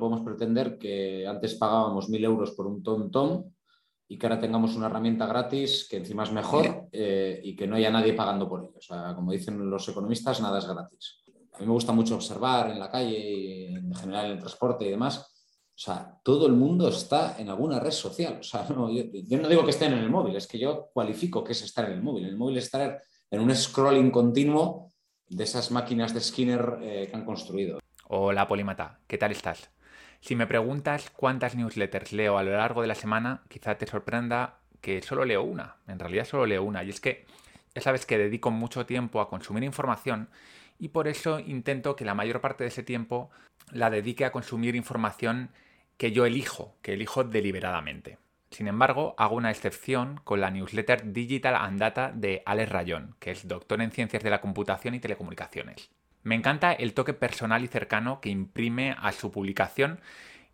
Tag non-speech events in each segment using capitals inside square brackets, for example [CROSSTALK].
podemos pretender que antes pagábamos mil euros por un tom-tom y que ahora tengamos una herramienta gratis que encima es mejor eh, y que no haya nadie pagando por ello. O sea, como dicen los economistas, nada es gratis. A mí me gusta mucho observar en la calle y en general en el transporte y demás. O sea, todo el mundo está en alguna red social. O sea, [LAUGHS] yo, no digo que estén en el móvil, es que yo cualifico que es estar en el móvil. En el móvil es estar en un scrolling continuo de esas máquinas de Skinner eh, que han construido. Hola, Polímata, ¿qué tal estás? Si me preguntas cuántas newsletters leo a lo largo de la semana, quizá te sorprenda que solo leo una. En realidad solo leo una. Y es que ya sabes que dedico mucho tiempo a consumir información y por eso intento que la mayor parte de ese tiempo la dedique a consumir información que yo elijo, que elijo deliberadamente. Sin embargo, hago una excepción con la newsletter Digital and Data de Alex Rayón, que es doctor en Ciencias de la Computación y Telecomunicaciones. Me encanta el toque personal y cercano que imprime a su publicación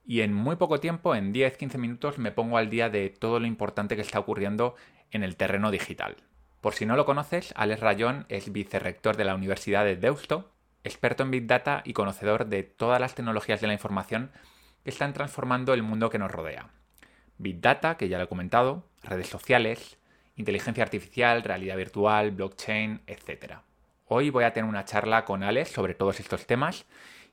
y en muy poco tiempo, en 10-15 minutos, me pongo al día de todo lo importante que está ocurriendo en el terreno digital. Por si no lo conoces, Alex Rayón es vicerrector de la Universidad de Deusto, experto en Big Data y conocedor de todas las tecnologías de la información que están transformando el mundo que nos rodea. Big Data, que ya lo he comentado, redes sociales, inteligencia artificial, realidad virtual, blockchain, etc. Hoy voy a tener una charla con Alex sobre todos estos temas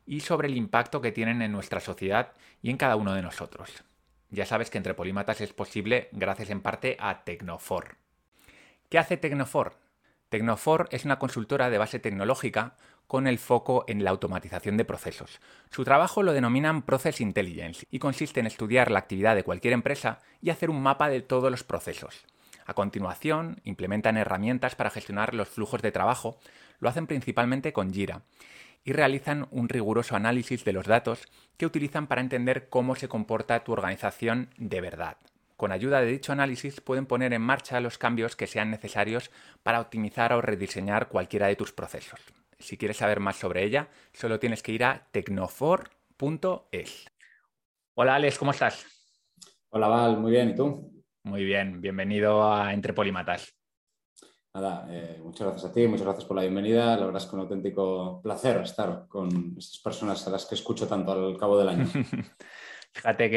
y sobre el impacto que tienen en nuestra sociedad y en cada uno de nosotros. Ya sabes que entre polímatas es posible gracias en parte a Tecnofor. ¿Qué hace Tecnofor? Tecnofor es una consultora de base tecnológica con el foco en la automatización de procesos. Su trabajo lo denominan Process Intelligence y consiste en estudiar la actividad de cualquier empresa y hacer un mapa de todos los procesos. A continuación, implementan herramientas para gestionar los flujos de trabajo, lo hacen principalmente con Jira, y realizan un riguroso análisis de los datos que utilizan para entender cómo se comporta tu organización de verdad. Con ayuda de dicho análisis pueden poner en marcha los cambios que sean necesarios para optimizar o rediseñar cualquiera de tus procesos. Si quieres saber más sobre ella, solo tienes que ir a tecnofor.es. Hola Alex, ¿cómo estás? Hola Val, muy bien, ¿y tú? Muy bien, bienvenido a Entre Polimatas. Nada, eh, muchas gracias a ti, muchas gracias por la bienvenida. La verdad es que un auténtico placer estar con estas personas a las que escucho tanto al cabo del año. [LAUGHS] Fíjate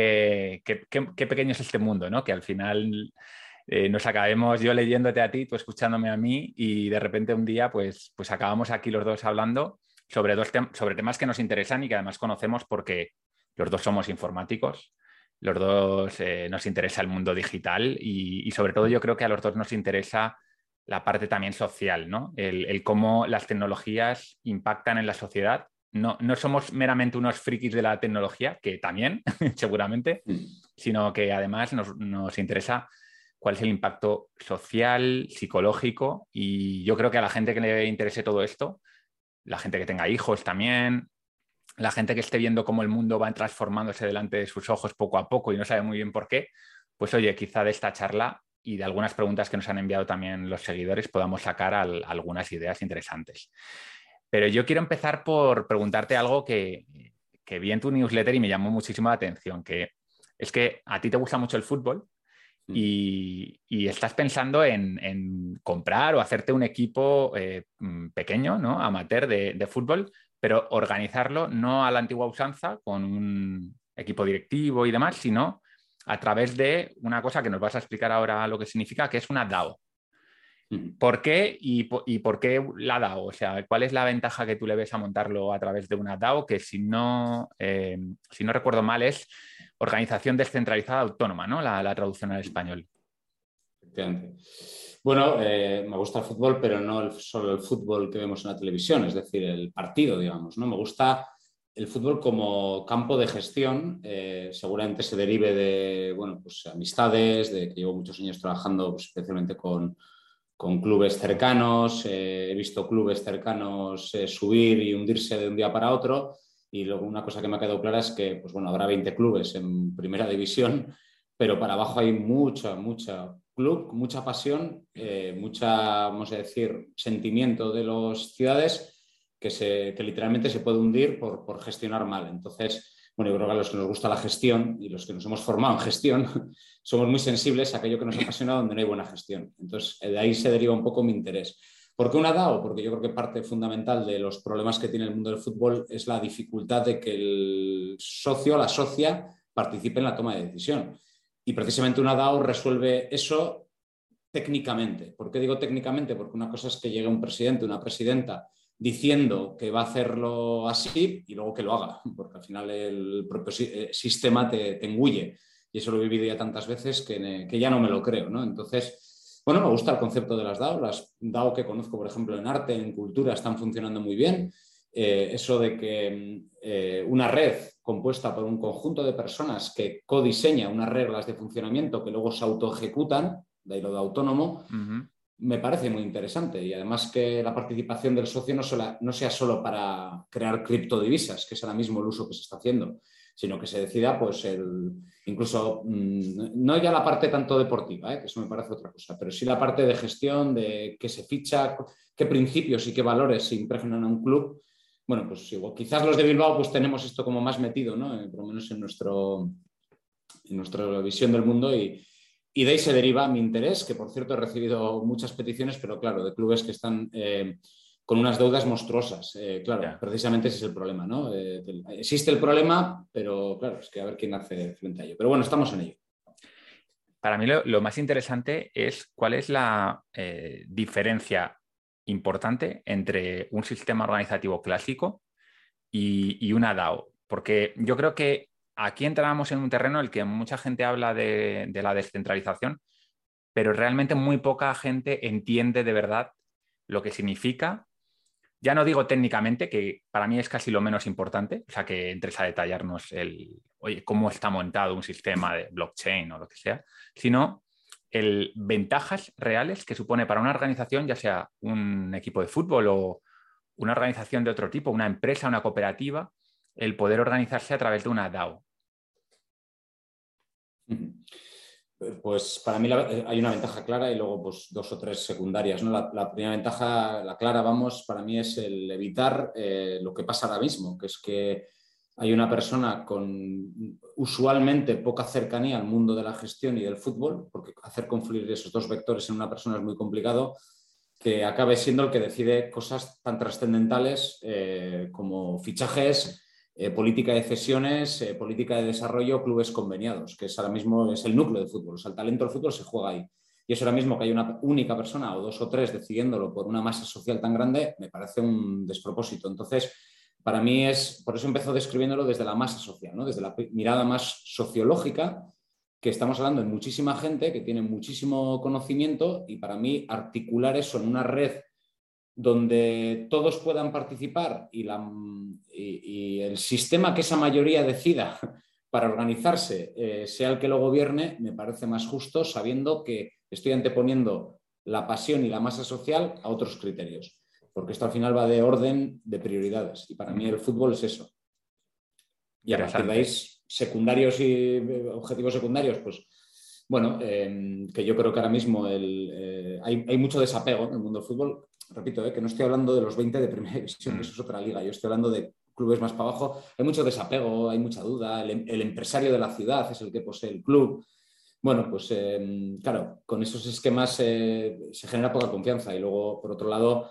qué pequeño es este mundo, ¿no? Que al final eh, nos acabemos yo leyéndote a ti, tú escuchándome a mí y de repente un día pues, pues acabamos aquí los dos hablando sobre, dos sobre temas que nos interesan y que además conocemos porque los dos somos informáticos los dos eh, nos interesa el mundo digital y, sobre todo yo creo que a los dos nos interesa la parte también social, ¿no? El, cómo las tecnologías impactan en la sociedad. No, no, somos meramente unos frikis de la tecnología, que también, [LAUGHS] seguramente, mm. sino que además nos, nos, interesa cuál es el impacto social, psicológico, y yo creo que a la gente que le interese todo esto, la gente que tenga hijos también, la gente que esté viendo cómo el mundo va transformándose delante de sus ojos poco a poco y no sabe muy bien por qué, pues oye, quizá de esta charla y de algunas preguntas que nos han enviado también los seguidores podamos sacar algunas ideas interesantes. Pero yo quiero empezar por preguntarte algo que, vi en tu newsletter y me llamó muchísimo la atención, que es que a ti te gusta mucho el fútbol mm. y, estás pensando en, comprar o hacerte un equipo eh, mm, pequeño, ¿no? amateur de, fútbol, pero organizarlo no a la antigua usanza con un equipo directivo y demás, sino a través de una cosa que nos vas a explicar ahora lo que significa, que es una DAO. ¿Por qué y, por qué la DAO? O sea, ¿cuál es la ventaja que tú le ves a montarlo a través de una DAO? Que si no, eh, si no recuerdo mal es Organización Descentralizada Autónoma, ¿no? La, la traducción al español. Efectivamente. Bueno, eh, me gusta el fútbol, pero no solo el fútbol que vemos en la televisión, es decir, el partido, digamos. ¿no? Me gusta el fútbol como campo de gestión. Eh, seguramente se derive de bueno, pues, amistades, de que llevo muchos años trabajando pues, especialmente con, clubes cercanos. Eh, he visto clubes cercanos subir y hundirse de un día para otro. Y luego una cosa que me ha quedado clara es que pues, bueno, habrá 20 clubes en primera [LAUGHS] división, pero para abajo hay mucha, mucha club, mucha pasión, eh, mucha, vamos a decir, sentimiento de las ciudades que, se, que literalmente se puede hundir por, gestionar mal. Entonces, bueno, yo creo que a los que nos gusta la gestión y los que nos hemos formado en gestión, [LAUGHS] somos muy sensibles a aquello que nos apasiona donde no hay buena gestión. Entonces, de ahí se deriva un poco mi interés. ¿Por qué una DAO? Porque yo creo que parte fundamental de los problemas que tiene el mundo del fútbol es la dificultad de que el socio, la socia, participe en la toma de decisión. Y precisamente una DAO resuelve eso técnicamente. ¿Por qué digo técnicamente? Porque una cosa es que llegue un presidente, una presidenta, diciendo que va a hacerlo así y luego que lo haga, porque al final el propio eh, sistema te, engulle. Y eso lo he vivido ya tantas veces que, que ya no me lo creo. ¿no? Entonces, bueno, me gusta el concepto de las DAO. Las DAO que conozco, por ejemplo, en arte, en cultura, están funcionando muy bien. Eh, eso de que eh, una red compuesta por un conjunto de personas que codiseña unas reglas de funcionamiento que luego se autoejecutan, de ahí lo de autónomo, me parece muy interesante. Y además que la participación del socio no, no sea solo para crear criptodivisas, que es ahora mismo el uso que se está haciendo, sino que se decida, pues, el, incluso mm, no ya la parte tanto deportiva, ¿eh? que eso me parece otra cosa, pero sí la parte de gestión, de qué se ficha, qué principios y qué valores se impregnan a un club. Bueno, pues quizás los de Bilbao pues tenemos esto como más metido, ¿no? Eh, por lo menos en, nuestro, en nuestra visión del mundo y, y de ahí se deriva mi interés, que por cierto he recibido muchas peticiones, pero claro, de clubes que están eh, con unas deudas monstruosas. Eh, claro, precisamente ese es el problema, ¿no? Eh, existe el problema, pero claro, es que a ver quién hace frente a ello. Pero bueno, estamos en ello. Para mí lo, más interesante es cuál es la diferencia importante entre un sistema organizativo clásico y, una DAO. Porque yo creo que aquí entramos en un terreno en el que mucha gente habla de la descentralización, pero realmente muy poca gente entiende de verdad lo que significa ya no digo técnicamente, que para mí es casi lo menos importante, o sea, que entres a detallarnos el, oye, cómo está montado un sistema de blockchain o lo que sea, sino el ventajas reales que supone para una organización, ya sea un equipo de fútbol o una organización de otro tipo, una empresa, una cooperativa, el poder organizarse a través de una DAO. Pues para mí eh, hay una ventaja clara y luego pues, dos o tres secundarias. ¿no? La, primera ventaja, la clara, vamos, para mí es el evitar eh, lo que pasa ahora mismo, que es que hay una persona con usualmente poca cercanía al mundo de la gestión y del fútbol, porque hacer confluir esos dos vectores en una persona es muy complicado, que acabe siendo el que decide cosas tan trascendentales eh, como fichajes, eh, política de cesiones, eh, política de desarrollo, clubes conveniados, que es ahora mismo es el núcleo del fútbol. O sea, el talento del fútbol se juega ahí. Y eso ahora mismo que hay una única persona o dos o tres decidiéndolo por una masa social tan grande, me parece un despropósito. Entonces, para mí es, por eso empezó describiéndolo desde la masa social, ¿no? desde la mirada más sociológica, que estamos hablando de muchísima gente que tiene muchísimo conocimiento y para mí articular eso en una red donde todos puedan participar y, el sistema que esa mayoría decida [LAUGHS] para organizarse eh, sea el que lo gobierne, me parece más justo sabiendo que estoy anteponiendo la pasión y la masa social a otros criterios, porque esto al final va de orden de prioridades y para mí el fútbol es eso. Y a partir de ahí, secundarios y eh, objetivos secundarios, pues bueno, eh, que yo creo que ahora mismo hay, hay, mucho desapego en el mundo del fútbol. Repito, eh, que no estoy hablando de los 20 de primera [LAUGHS] división, que mm. eso es otra liga, yo estoy hablando de clubes más para abajo, hay mucho desapego, hay mucha duda, el, empresario de la ciudad es el que posee el club. Bueno, pues em, claro, con esos esquemas eh, se genera poca confianza. Y luego, por otro lado,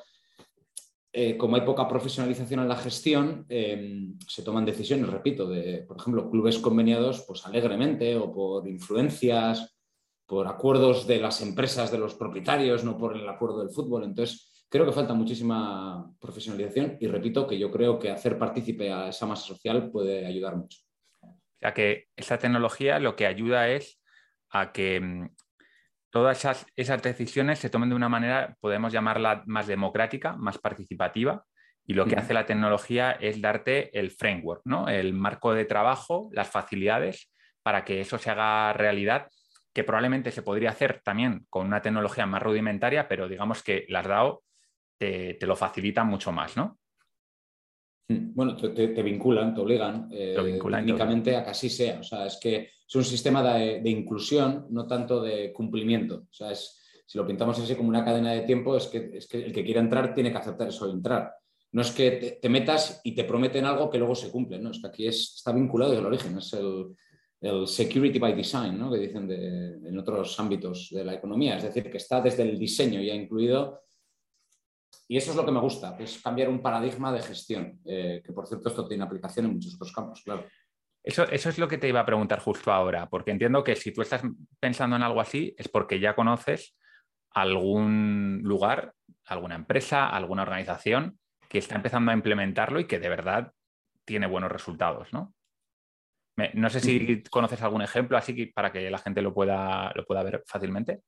eh, como hay poca profesionalización en la gestión, em, se toman decisiones, repito, de, por ejemplo, clubes conveniados, pues alegremente o por influencias, por acuerdos de las empresas, de los propietarios, no por el acuerdo del fútbol. Entonces, Creo que falta muchísima profesionalización y repito que yo creo que hacer partícipe a esa masa social puede ayudar mucho. O sea que esa tecnología lo que ayuda es a que mm, todas esas, decisiones se tomen de una manera, podemos llamarla más democrática, más participativa, y lo que hace la tecnología es darte el framework, ¿no? el marco de trabajo, las facilidades para que eso se haga realidad, que probablemente se podría hacer también con una tecnología más rudimentaria, pero digamos que las DAO te, lo facilitan mucho más, ¿no? Bueno, te, vinculan, te obligan eh, técnicamente a que así sea. O sea, es que es un sistema de, inclusión, no tanto de cumplimiento. O sea, es, si lo pintamos así como una cadena de tiempo, es que, que el que quiera entrar tiene que aceptar eso de entrar. No es que te, metas y te prometen algo que luego se cumple, ¿no? Es que aquí está vinculado desde el origen, es el, security by design, ¿no? que dicen en otros ámbitos de la economía. Es decir, que está desde el diseño ya incluido y eso es lo que me gusta, es cambiar un paradigma de gestión, que por cierto esto tiene aplicación en muchos otros campos, claro. Eso, eso, es lo que te iba a preguntar justo ahora, porque entiendo que si tú estás pensando en algo así es porque ya conoces algún lugar, alguna empresa, alguna organización que está empezando a implementarlo y que de verdad tiene buenos resultados, ¿no? no sé si conoces algún ejemplo así para que la gente lo pueda, lo pueda ver fácilmente.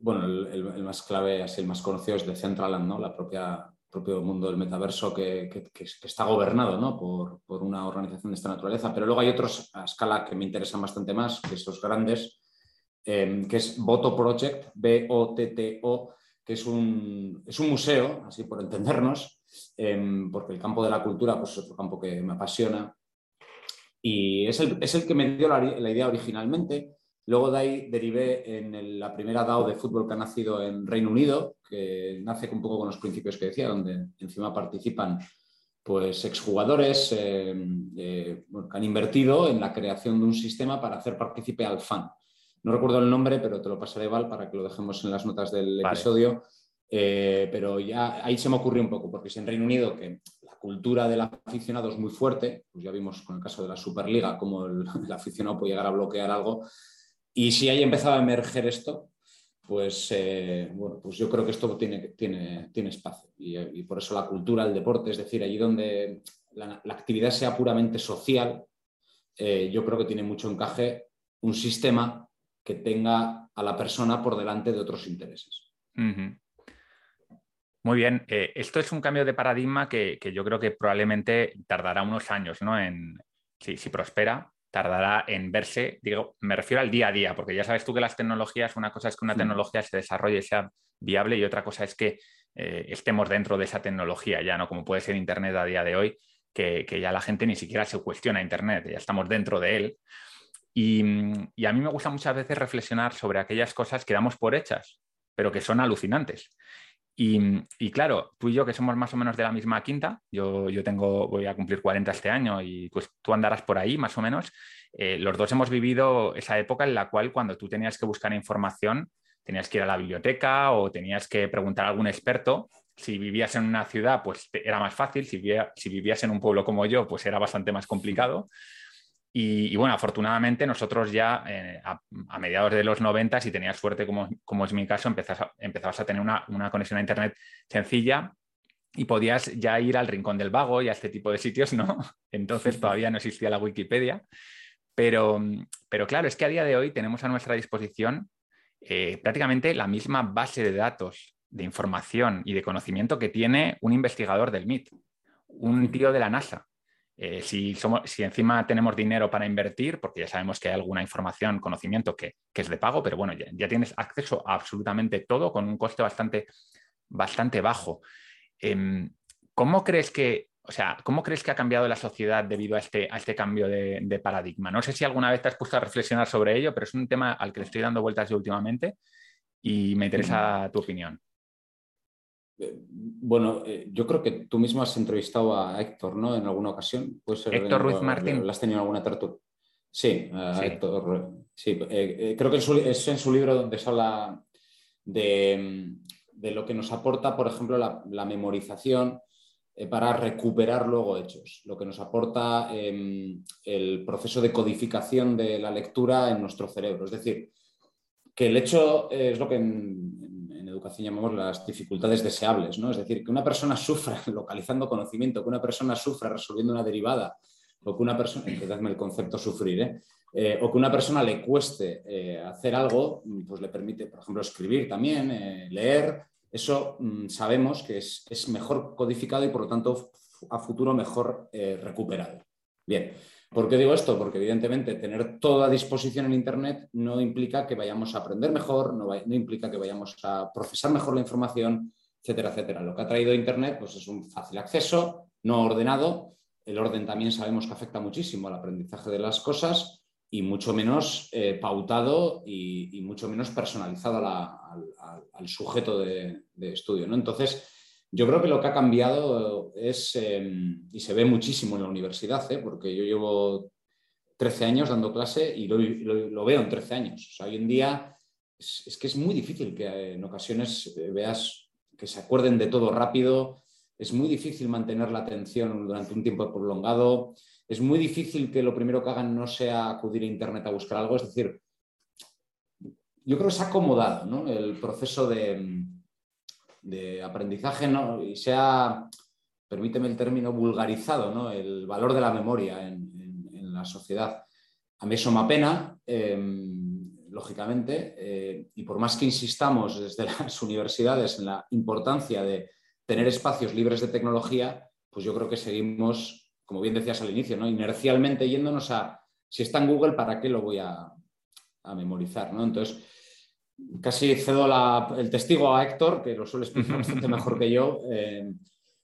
Bueno, el, más clave, así el más conocido es de Centraland, ¿no? La propia propio mundo del metaverso que, está gobernado ¿no? por, por, una organización de esta naturaleza. Pero luego hay otros a escala que me interesan bastante más, que esos grandes, Em, que es Boto Project, B-O-T-T-O, que es un, es un, museo, así por entendernos, em, porque el campo de la cultura pues, es otro campo que me apasiona. Y es el, es el que me dio la, idea originalmente. Luego de ahí derivé en la primera DAO de fútbol que ha nacido en Reino Unido, que nace un poco con los principios que decía, donde encima participan pues exjugadores em, eh, que han invertido en la creación de un sistema para hacer partícipe al fan. No recuerdo el nombre, pero te lo pasaré, Val, para que lo dejemos en las notas del episodio. Eh, pero ya ahí se me ocurrió un poco, porque si en Reino Unido, que la cultura del aficionado es muy fuerte, pues ya vimos con el caso de la Superliga cómo el, [LAUGHS] aficionado puede llegar a bloquear algo, y si ahí empezaba a emerger esto, pues, eh, bueno, pues yo creo que esto tiene, tiene, tiene espacio. Y, por eso la cultura, el deporte, es decir, allí donde la, actividad sea puramente social, eh, yo creo que tiene mucho encaje un sistema que tenga a la persona por delante de otros intereses. Muy bien, eh, esto es un cambio de paradigma que, yo creo que probablemente tardará unos años, ¿no? En, si, prospera, tardará en verse, digo, me refiero al día a día, porque ya sabes tú que las tecnologías, una cosa es que una tecnología se desarrolle y sea viable y otra cosa es que eh, estemos dentro de esa tecnología ya, ¿no? Como puede ser Internet a día de hoy, que, que, ya la gente ni siquiera se cuestiona Internet, ya estamos dentro de él. Mm, y, a mí me gusta muchas veces reflexionar sobre aquellas cosas que damos por hechas, pero que son alucinantes. Y, mm, claro, tú y yo que somos más o menos de la misma quinta, yo, yo tengo, voy a cumplir 40 este año y pues tú andarás por ahí más o menos, eh, los dos hemos vivido esa época en la cual cuando tú tenías que buscar información, tenías que ir a la biblioteca o tenías que preguntar a algún experto. Si vivías en una ciudad, pues era más fácil, si, si vivías en un pueblo como yo, pues era bastante más complicado. Y, bueno, afortunadamente nosotros ya eh, a, mediados de los 90, si tenías suerte, como, como es mi caso, empezabas a tener una, conexión a Internet sencilla y podías ya ir al Rincón del Vago y a este tipo de sitios, ¿no? [LAUGHS] Entonces todavía no existía la Wikipedia. Pero, pero claro, es que a día de hoy tenemos a nuestra disposición eh, prácticamente la misma base de datos, de información y de conocimiento que tiene un investigador del MIT, un tío de la NASA. Eh, si, somos, si encima tenemos dinero para invertir, porque ya sabemos que hay alguna información, conocimiento que, es de pago, pero bueno, ya, tienes acceso a absolutamente todo con un coste bastante, bastante bajo. Em, ¿Cómo crees que, o sea, ¿cómo crees que ha cambiado la sociedad debido a este, a este cambio de, paradigma? No sé si alguna vez te has puesto a reflexionar sobre ello, pero es un tema al que le estoy dando vueltas yo últimamente y me interesa tu opinión. Eh, bueno, eh, yo creo que tú mismo has entrevistado a Héctor, ¿no? En alguna ocasión. Héctor Ruiz Martín. ¿Lo has tenido alguna tertulia? Sí, Héctor. Sí, eh, creo que es en su libro donde se habla de, lo que nos aporta, por ejemplo, la, memorización para recuperar luego hechos, lo que nos aporta em, el proceso de codificación de la lectura en nuestro cerebro. Es decir, que el hecho es lo que educación llamamos las dificultades deseables, ¿no? Es decir, que una persona sufra [LAUGHS] localizando conocimiento, que una persona sufra resolviendo una derivada, o que una persona, el concepto sufrir, ¿eh? Eh, o que una persona le cueste eh, hacer algo, pues le permite, por ejemplo, escribir también, leer, eso mm, sabemos que es, es, mejor codificado y por lo tanto a futuro mejor recuperado. Bien, ¿Por qué digo esto? Porque evidentemente tener todo a disposición en Internet no implica que vayamos a aprender mejor, no, implica que vayamos a procesar mejor la información, etcétera, etcétera. Lo que ha traído Internet pues, es un fácil acceso, no ordenado. El orden también sabemos que afecta muchísimo al aprendizaje de las cosas y mucho menos eh, pautado y, mucho menos personalizado al, sujeto de, de estudio. ¿no? Entonces, yo creo que lo que ha cambiado es, em, y se ve muchísimo en la universidad, ¿eh? porque yo llevo 13 años dando clase y lo, veo en 13 años. hoy en día es, que es muy difícil que en ocasiones veas que se acuerden de todo rápido. Es muy difícil mantener la atención durante un tiempo prolongado. Es muy difícil que lo primero que hagan no sea acudir a Internet a buscar algo. Es decir, yo creo que se ha acomodado el proceso de, aprendizaje ¿no? y se ha, permíteme el término, vulgarizado el valor de la memoria en, la sociedad. A mí eso me apena, em, lógicamente, eh, y por más que insistamos desde [LAUGHS] las universidades en la importancia de tener espacios libres de tecnología, pues yo creo que seguimos, como bien decías al inicio, ¿no? inercialmente yéndonos a, si está en Google, ¿para qué lo voy a, memorizar? ¿no? Entonces, casi cedo el testigo a Héctor, que lo suele explicar bastante mejor que yo, eh,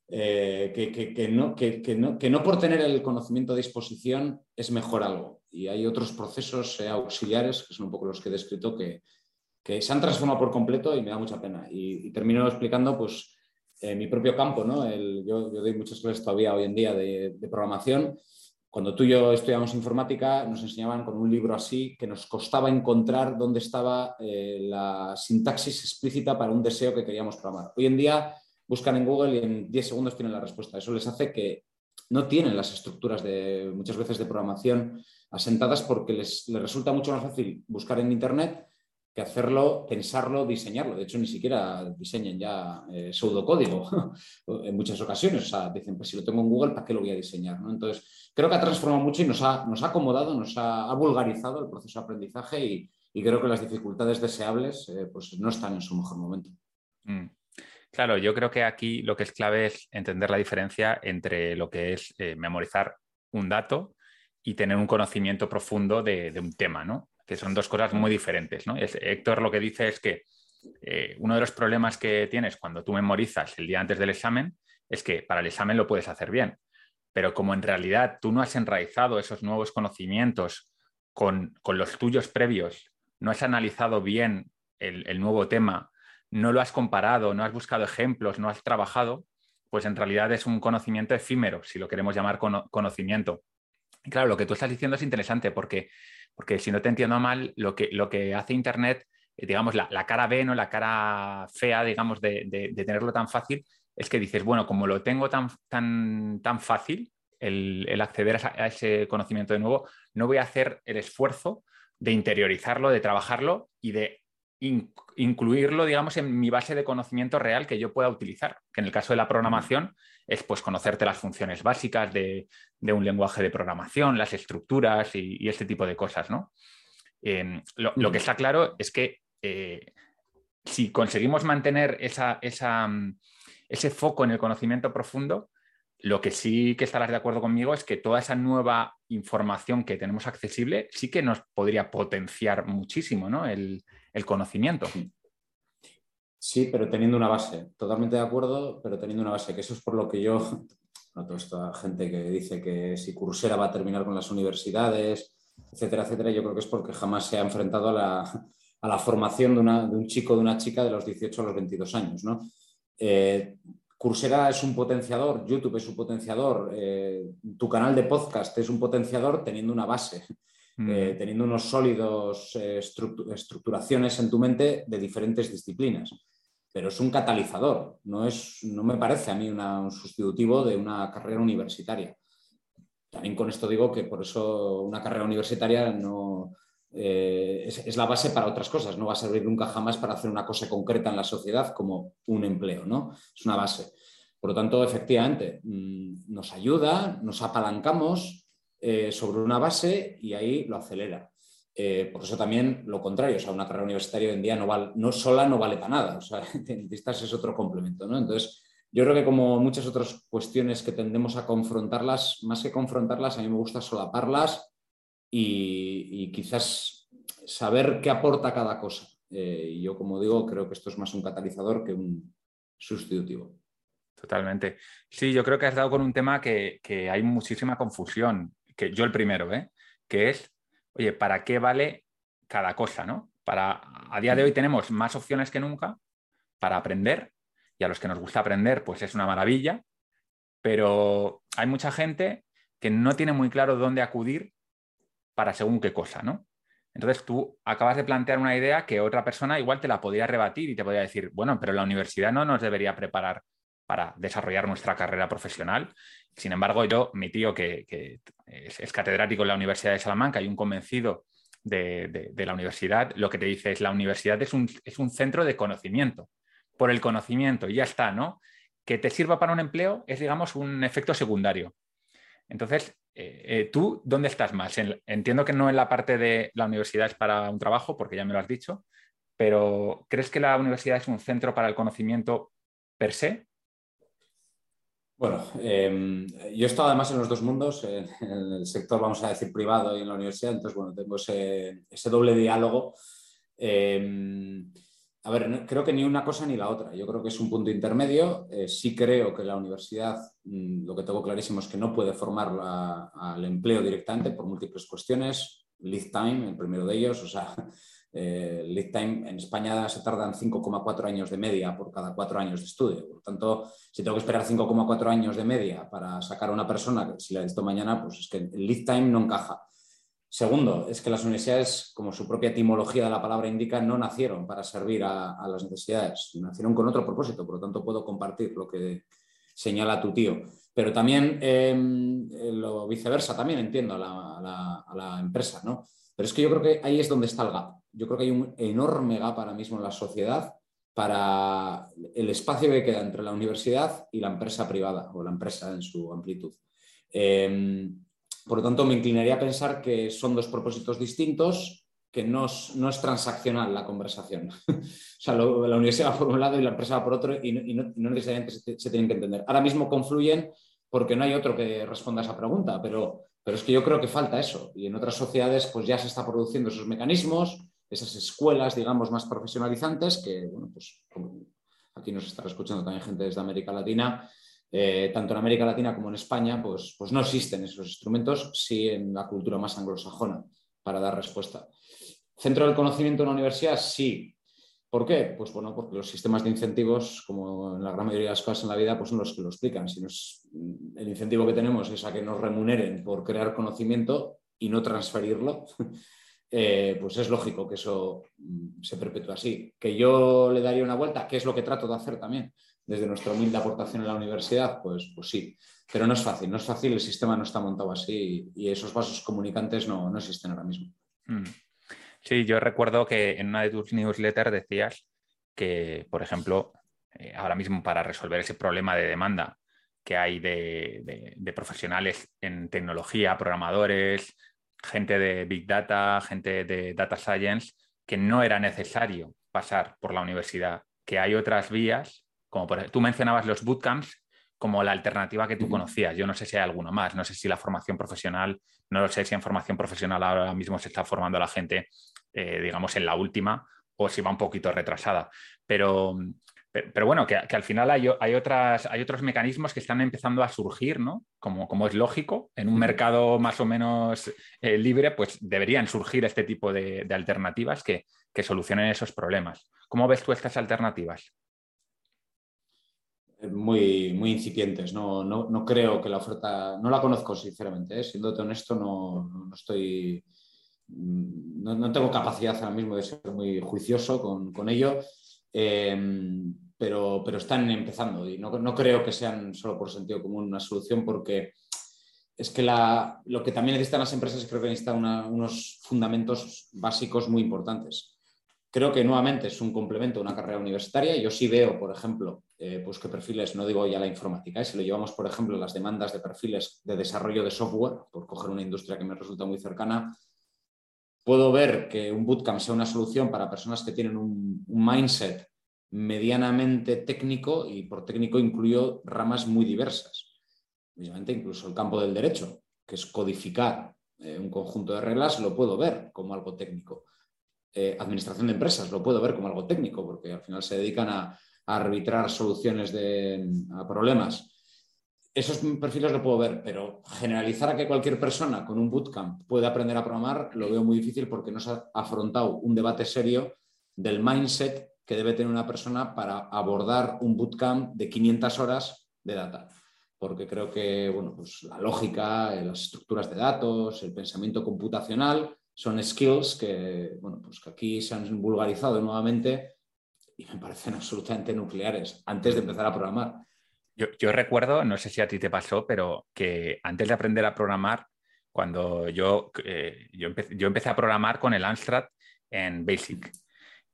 eh, que, no, que, no, por tener el conocimiento a disposición es mejor algo. Y hay otros procesos eh, auxiliares, que son un poco los que he descrito, que, se han transformado por completo y me da mucha pena. Y, termino explicando pues, mi propio campo. ¿no? yo, doy muchas clases todavía hoy en día de, de programación cuando tú y yo estudiamos informática, nos enseñaban con un libro así que nos costaba encontrar dónde estaba eh, la sintaxis explícita para un deseo que queríamos programar. Hoy en día buscan en Google y en 10 segundos tienen la respuesta. Eso les hace que no tienen las estructuras de muchas veces de programación asentadas porque les, les resulta mucho más fácil buscar en Internet que hacerlo, pensarlo, diseñarlo. De hecho, ni siquiera diseñan ya eh, pseudocódigo [LAUGHS] en muchas ocasiones. O sea, dicen, pues si lo tengo en Google, ¿para qué lo voy a diseñar? Entonces, creo que ha transformado mucho y nos ha, nos ha acomodado, nos ha, vulgarizado el proceso de aprendizaje y, creo que las dificultades deseables eh, pues no están en su mejor momento. Mm. Claro, yo creo que aquí lo que es clave es entender la diferencia entre lo que es eh, memorizar un dato y tener un conocimiento profundo de un tema, ¿no? Que son dos cosas muy diferentes. ¿no? Héctor lo que dice es que eh, uno de los problemas que tienes cuando tú memorizas el día antes del examen es que para el examen lo puedes hacer bien, pero como en realidad tú no has enraizado esos nuevos conocimientos con, los tuyos previos, no has analizado bien el, nuevo tema, no lo has comparado, no has buscado ejemplos, no has trabajado, pues en realidad es un conocimiento efímero, si lo queremos llamar conocimiento. claro, lo que tú estás diciendo es interesante porque porque si no te entiendo mal, lo que, lo que hace Internet, eh, digamos, la, cara B, ¿no? la cara fea, digamos, de, tenerlo tan fácil, es que dices, bueno, como lo tengo tan, tan, tan fácil, el, acceder a, ese conocimiento de nuevo, no voy a hacer el esfuerzo de interiorizarlo, de trabajarlo y de incluirlo, digamos, en mi base de conocimiento real que yo pueda utilizar, que en el caso de la programación es pues conocerte las funciones básicas de, un lenguaje de programación, las estructuras y, este tipo de cosas, ¿no? Em, lo, que está claro es que eh, si conseguimos mantener esa, mm, ese foco en el conocimiento profundo, lo que sí que estarás de acuerdo conmigo es que toda esa nueva información que tenemos accesible sí que nos podría potenciar muchísimo ¿no? el, el conocimiento. Sí, pero teniendo una base. Totalmente de acuerdo, pero teniendo una base. Que eso es por lo que yo, noto esta gente que dice que si Coursera va a terminar con las universidades, etcétera, etcétera, yo creo que es porque jamás se ha enfrentado a la, formación de, un chico o de una chica de los 18 a los 22 años. ¿no? Eh, Coursera es un potenciador, YouTube es un potenciador, eh, tu canal de podcast es un potenciador teniendo una base. Eh, mm. teniendo unos sólidos estructuraciones en tu mente de diferentes disciplinas pero es un catalizador, no, es, no me parece a mí un sustitutivo de una carrera universitaria. También con esto digo que por eso una carrera universitaria no, eh, es, la base para otras cosas, no va a servir nunca jamás para hacer una cosa concreta en la sociedad como un empleo, ¿no? Es una base. Por lo tanto, efectivamente, mm, nos ayuda, nos apalancamos eh, sobre una base y ahí lo acelera. Eh, por eso también lo contrario, o sea, una carrera universitaria hoy en día no, vale, no sola no vale para nada, o sea, [LAUGHS] necesitas es otro complemento, ¿no? Entonces, yo creo que como muchas otras cuestiones que tendemos a confrontarlas, más que confrontarlas, a mí me gusta solaparlas y, quizás saber qué aporta cada cosa. Eh, y yo, como digo, creo que esto es más un catalizador que un sustitutivo. Totalmente. Sí, yo creo que has dado con un tema que, que hay muchísima confusión, que yo el primero, ¿eh? que es oye, ¿para qué vale cada cosa? ¿no? Para, a día de hoy tenemos más opciones que nunca para aprender y a los que nos gusta aprender, pues es una maravilla, pero hay mucha gente que no tiene muy claro dónde acudir para según qué cosa, ¿no? Entonces tú acabas de plantear una idea que otra persona igual te la podría rebatir y te podría decir, bueno, pero la universidad no nos debería preparar para desarrollar nuestra carrera profesional. Sin embargo, yo, mi tío, que, es, catedrático en la Universidad de Salamanca y un convencido de, la universidad, lo que te dice es la universidad es un, es un centro de conocimiento, por el conocimiento, y ya está, ¿no? Que te sirva para un empleo es, digamos, un efecto secundario. Entonces, eh, eh, ¿tú dónde estás más? entiendo que no en la parte de la universidad es para un trabajo, porque ya me lo has dicho, pero ¿crees que la universidad es un centro para el conocimiento per se? Bueno, em, yo he estado además en los dos mundos, en, el sector, vamos a decir, privado y en la universidad, entonces, bueno, tengo ese, doble diálogo. Em, a ver, creo que ni una cosa ni la otra. Yo creo que es un punto intermedio. Eh, sí creo que la universidad, mm, lo que tengo clarísimo es que no puede formar al empleo directamente por múltiples cuestiones. Lead time, el primero de ellos. O sea, eh, lead time en España se tardan 5,4 años de media por cada cuatro años de estudio. Por lo tanto, si tengo que esperar 5,4 años de media para sacar a una persona, si la visto mañana, pues es que el lead time no encaja. Segundo, es que las universidades, como su propia etimología de la palabra indica, no nacieron para servir a, las necesidades, nacieron con otro propósito, por lo tanto puedo compartir lo que señala tu tío. Pero también em, lo viceversa, también entiendo a la, empresa, ¿no? Pero es que yo creo que ahí es donde está el gap. Yo creo que hay un enorme gap ahora mismo en la sociedad para el espacio que queda entre la universidad y la empresa privada o la empresa en su amplitud. Em, por lo tanto, me inclinaría a pensar que son dos propósitos distintos, que no es, transaccional la conversación. [LAUGHS] o sea, la universidad va por un lado y la empresa va por otro y no, necesariamente se, tienen que entender. Ahora mismo confluyen porque no hay otro que responda a esa pregunta, pero, pero es que yo creo que falta eso. Y en otras sociedades pues ya se está produciendo esos mecanismos, esas escuelas, digamos, más profesionalizantes que, bueno, pues aquí nos está escuchando también gente desde América Latina, eh, tanto en América Latina como en España, pues, pues no existen esos instrumentos, sí en la cultura más anglosajona para dar respuesta. Centro del conocimiento en la universidad, sí. ¿Por qué? Pues bueno, porque los sistemas de incentivos, como en la gran mayoría de las cosas en la vida, pues son los que lo explican. Si el incentivo que tenemos es a que nos remuneren por crear conocimiento y no transferirlo, eh, pues es lógico que eso mm, se perpetúe así. Que yo le daría una vuelta, que es lo que trato de hacer también desde nuestra humilde aportación en la universidad, pues, pues sí. Pero no es fácil, no es fácil, el sistema no está montado así y, esos vasos comunicantes no, no, existen ahora mismo. Mm. Sí, yo recuerdo que en una de tus newsletters decías que, por ejemplo, eh, ahora mismo para resolver ese problema de demanda que hay de, de, profesionales en tecnología, programadores, gente de Big Data, gente de Data Science, que no era necesario pasar por la universidad, que hay otras vías como por, tú mencionabas los bootcamps como la alternativa que tú conocías. Yo no sé si hay alguno más, no sé si la formación profesional, no lo sé si en formación profesional ahora mismo se está formando la gente, eh, digamos, en la última o si va un poquito retrasada. Pero, pero, bueno, que, al final hay, otras, hay otros mecanismos que están empezando a surgir, ¿no? Como, como es lógico, en un mercado más o menos eh, libre, pues deberían surgir este tipo de, alternativas que, que solucionen esos problemas. ¿Cómo ves tú estas alternativas? muy, muy incipientes. No, no, creo que la oferta, no la conozco sinceramente, ¿eh? siendo honesto, no, no estoy, no, tengo capacidad ahora mismo de ser muy juicioso con, ello, em, pero, pero están empezando y no, creo que sean solo por sentido común una solución porque es que la, lo que también necesitan las empresas creo que necesitan unos fundamentos básicos muy importantes. Creo que nuevamente es un complemento a una carrera universitaria. Yo sí veo, por ejemplo, eh, pues que perfiles, no digo ya la informática, ¿eh? si lo llevamos, por ejemplo, las demandas de perfiles de desarrollo de software, por coger una industria que me resulta muy cercana, puedo ver que un bootcamp sea una solución para personas que tienen un, mindset medianamente técnico y por técnico incluyo ramas muy diversas. Obviamente incluso el campo del derecho, que es codificar eh, un conjunto de reglas, lo puedo ver como algo técnico. Eh, administración de empresas, lo puedo ver como algo técnico, porque al final se dedican a, arbitrar soluciones de, a problemas. Esos perfiles lo puedo ver, pero generalizar a que cualquier persona con un bootcamp pueda aprender a programar lo veo muy difícil porque no se ha afrontado un debate serio del mindset que debe tener una persona para abordar un bootcamp de 500 horas de data. Porque creo que bueno, pues la lógica, las estructuras de datos, el pensamiento computacional son skills que, bueno, pues que aquí se han vulgarizado nuevamente y me parecen absolutamente nucleares antes de empezar a programar. Yo, recuerdo, no sé si a ti te pasó, pero que antes de aprender a programar, cuando yo, eh, yo, empecé, a programar con el Amstrad en Basic.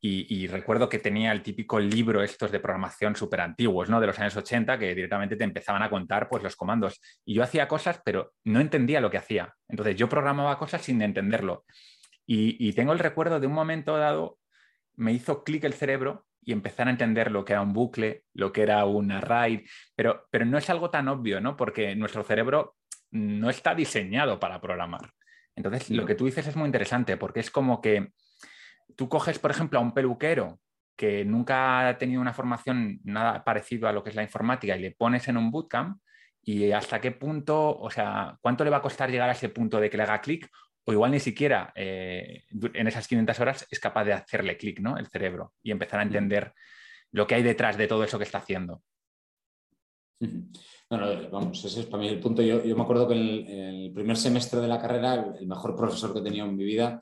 Y, recuerdo que tenía el típico libro estos de programación súper antiguos, ¿no? De los años 80, que directamente te empezaban a contar pues, los comandos. Y yo hacía cosas, pero no entendía lo que hacía. Entonces yo programaba cosas sin entenderlo. Y, y tengo el recuerdo de un momento dado, me hizo clic el cerebro y empezar a entender lo que era un bucle, lo que era un array, pero, pero no es algo tan obvio, ¿no? Porque nuestro cerebro no está diseñado para programar. Entonces, lo que tú dices es muy interesante porque es como que tú coges, por ejemplo, a un peluquero que nunca ha tenido una formación nada parecido a lo que es la informática y le pones en un bootcamp y hasta qué punto, o sea, cuánto le va a costar llegar a ese punto de que le haga clic o igual ni siquiera eh, en esas 500 horas es capaz de hacerle clic, ¿no? El cerebro y empezar a entender lo que hay detrás de todo eso que está haciendo. Bueno, vamos, ese es para mí el punto. Yo, me acuerdo que en el, primer semestre de la carrera, el mejor profesor que he tenido en mi vida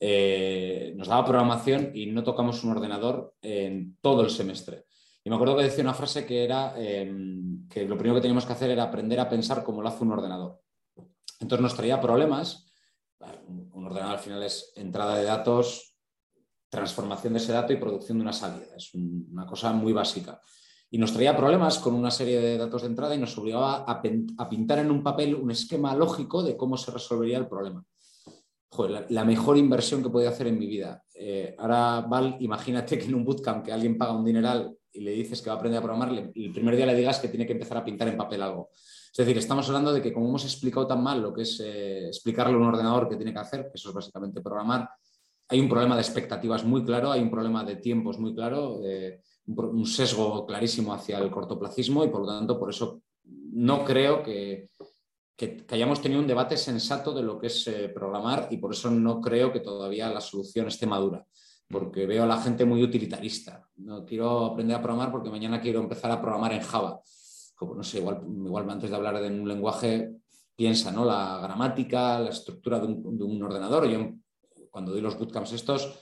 eh, nos daba programación y no tocamos un ordenador en todo el semestre. Y me acuerdo que decía una frase que era em, que lo primero que teníamos que hacer era aprender a pensar como lo hace un ordenador. Entonces nos traía problemas. Un ordenador al final es entrada de datos, transformación de ese dato y producción de una salida. Es una cosa muy básica y nos traía problemas con una serie de datos de entrada y nos obligaba a, pintar en un papel un esquema lógico de cómo se resolvería el problema. La, mejor inversión que podía hacer en mi vida. Eh, ahora, Val, imagínate que en un bootcamp que alguien paga un dineral y le dices que va a aprender a programar, el primer día le digas que tiene que empezar a pintar en papel algo. Es decir, estamos hablando de que como hemos explicado tan mal lo que es eh, explicarle a un ordenador que tiene que hacer, que eso es básicamente programar, hay un problema de expectativas muy claro, hay un problema de tiempos muy claro un sesgo clarísimo hacia el cortoplacismo y por lo tanto por eso no creo que, hayamos tenido un debate sensato de lo que es eh, programar y por eso no creo que todavía la solución esté madura, porque veo a la gente muy utilitarista. No quiero aprender a programar porque mañana quiero empezar a programar en Java. Como no sé, igual, igual antes de hablar de un lenguaje piensa, ¿no? La gramática, la estructura de un, de un ordenador. Yo cuando doy los bootcamps estos,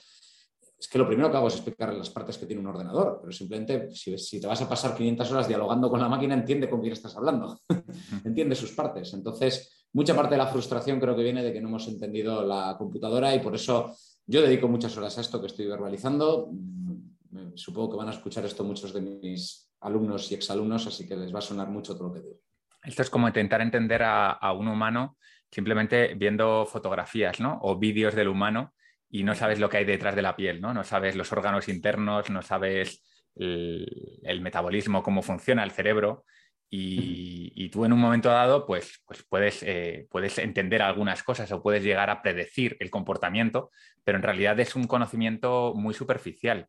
es que lo primero que hago es explicar las partes que tiene un ordenador, pero simplemente si, te vas a pasar 500 horas dialogando con la máquina, entiende con quién estás hablando, [LAUGHS] entiende sus partes. Entonces, mucha parte de la frustración creo que viene de que no hemos entendido la computadora y por eso yo dedico muchas horas a esto que estoy verbalizando. Mm, supongo que van a escuchar esto muchos de mis alumnos y exalumnos, así que les va a sonar mucho todo lo que digo. Esto es como intentar entender a, a un humano simplemente viendo fotografías ¿no? o vídeos del humano y no sabes lo que hay detrás de la piel, ¿no? No sabes los órganos internos, no sabes el, metabolismo, cómo funciona el cerebro. Y, tú en un momento dado, pues, pues puedes, eh, puedes entender algunas cosas o puedes llegar a predecir el comportamiento, pero en realidad es un conocimiento muy superficial.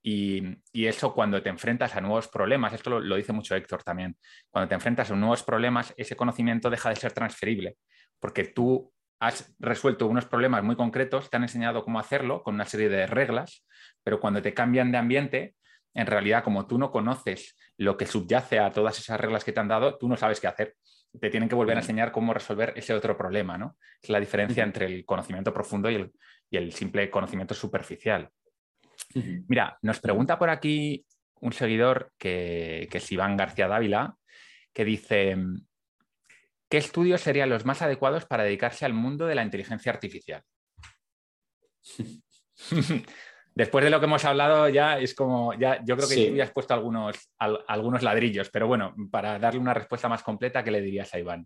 Y, eso cuando te enfrentas a nuevos problemas, esto lo, lo, dice mucho Héctor también, cuando te enfrentas a nuevos problemas, ese conocimiento deja de ser transferible, porque tú has resuelto unos problemas muy concretos, te han enseñado cómo hacerlo con una serie de reglas, pero cuando te cambian de ambiente, en realidad como tú no conoces lo que subyace a todas esas reglas que te han dado, tú no sabes qué hacer. Te tienen que volver a enseñar cómo resolver ese otro problema, ¿no? Es la diferencia entre el conocimiento profundo y el, simple conocimiento superficial. Mira, nos pregunta por aquí un seguidor que, que es Iván García Dávila, que dice, ¿Qué estudios serían los más adecuados para dedicarse al mundo de la inteligencia artificial? [LAUGHS] Después de lo que hemos hablado, ya es como, ya, yo creo que tú ya has puesto algunos, algunos ladrillos, pero bueno, para darle una respuesta más completa, ¿qué le dirías a Iván?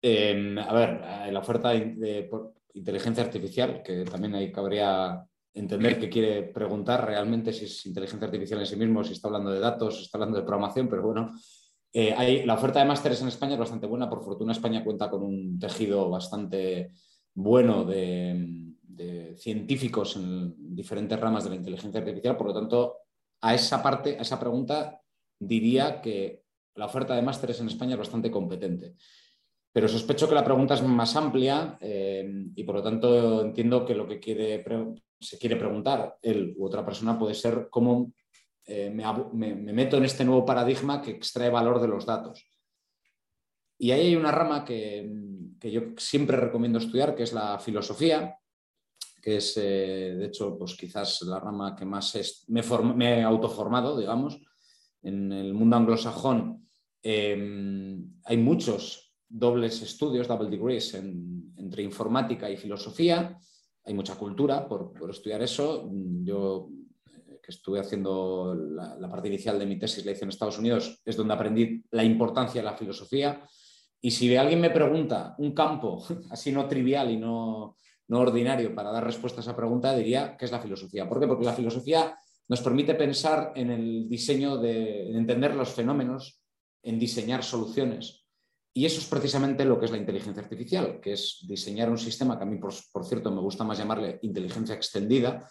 Em, a ver, eh, la oferta de, inteligencia artificial, que también ahí cabría entender qué quiere preguntar realmente si es inteligencia artificial en sí mismo, si está hablando de datos, si está hablando de programación, pero bueno, eh, la oferta de másteres en España es bastante buena. Por fortuna, España cuenta con un tejido bastante bueno de, científicos en diferentes ramas de la inteligencia artificial. Por lo tanto, a esa parte, a esa pregunta, diría que la oferta de másteres en España es bastante competente. Pero sospecho que la pregunta es más amplia eh, y por lo tanto entiendo que lo que se quiere preguntar él u otra persona puede ser cómo eh, me, meto en este nuevo paradigma que extrae valor de los datos. Y ahí hay una rama que, que yo siempre recomiendo estudiar, que es la filosofía, que es, eh, de hecho, pues quizás la rama que más me, me, he autoformado, digamos. En el mundo anglosajón em, hay muchos dobles estudios, double degrees, entre informática y filosofía. Hay mucha cultura por, estudiar eso. Yo, que estuve haciendo la, parte inicial de mi tesis, la hice en Estados Unidos, es donde aprendí la importancia de la filosofía y si alguien me pregunta un campo [LAUGHS] así no trivial y no, no ordinario para dar respuesta a esa pregunta, diría que es la filosofía. ¿Por qué? Porque la filosofía nos permite pensar en el diseño de en entender los fenómenos, en diseñar soluciones. Y eso es precisamente lo que es la inteligencia artificial, que es diseñar un sistema que a mí, por, cierto, me gusta más llamarle inteligencia extendida,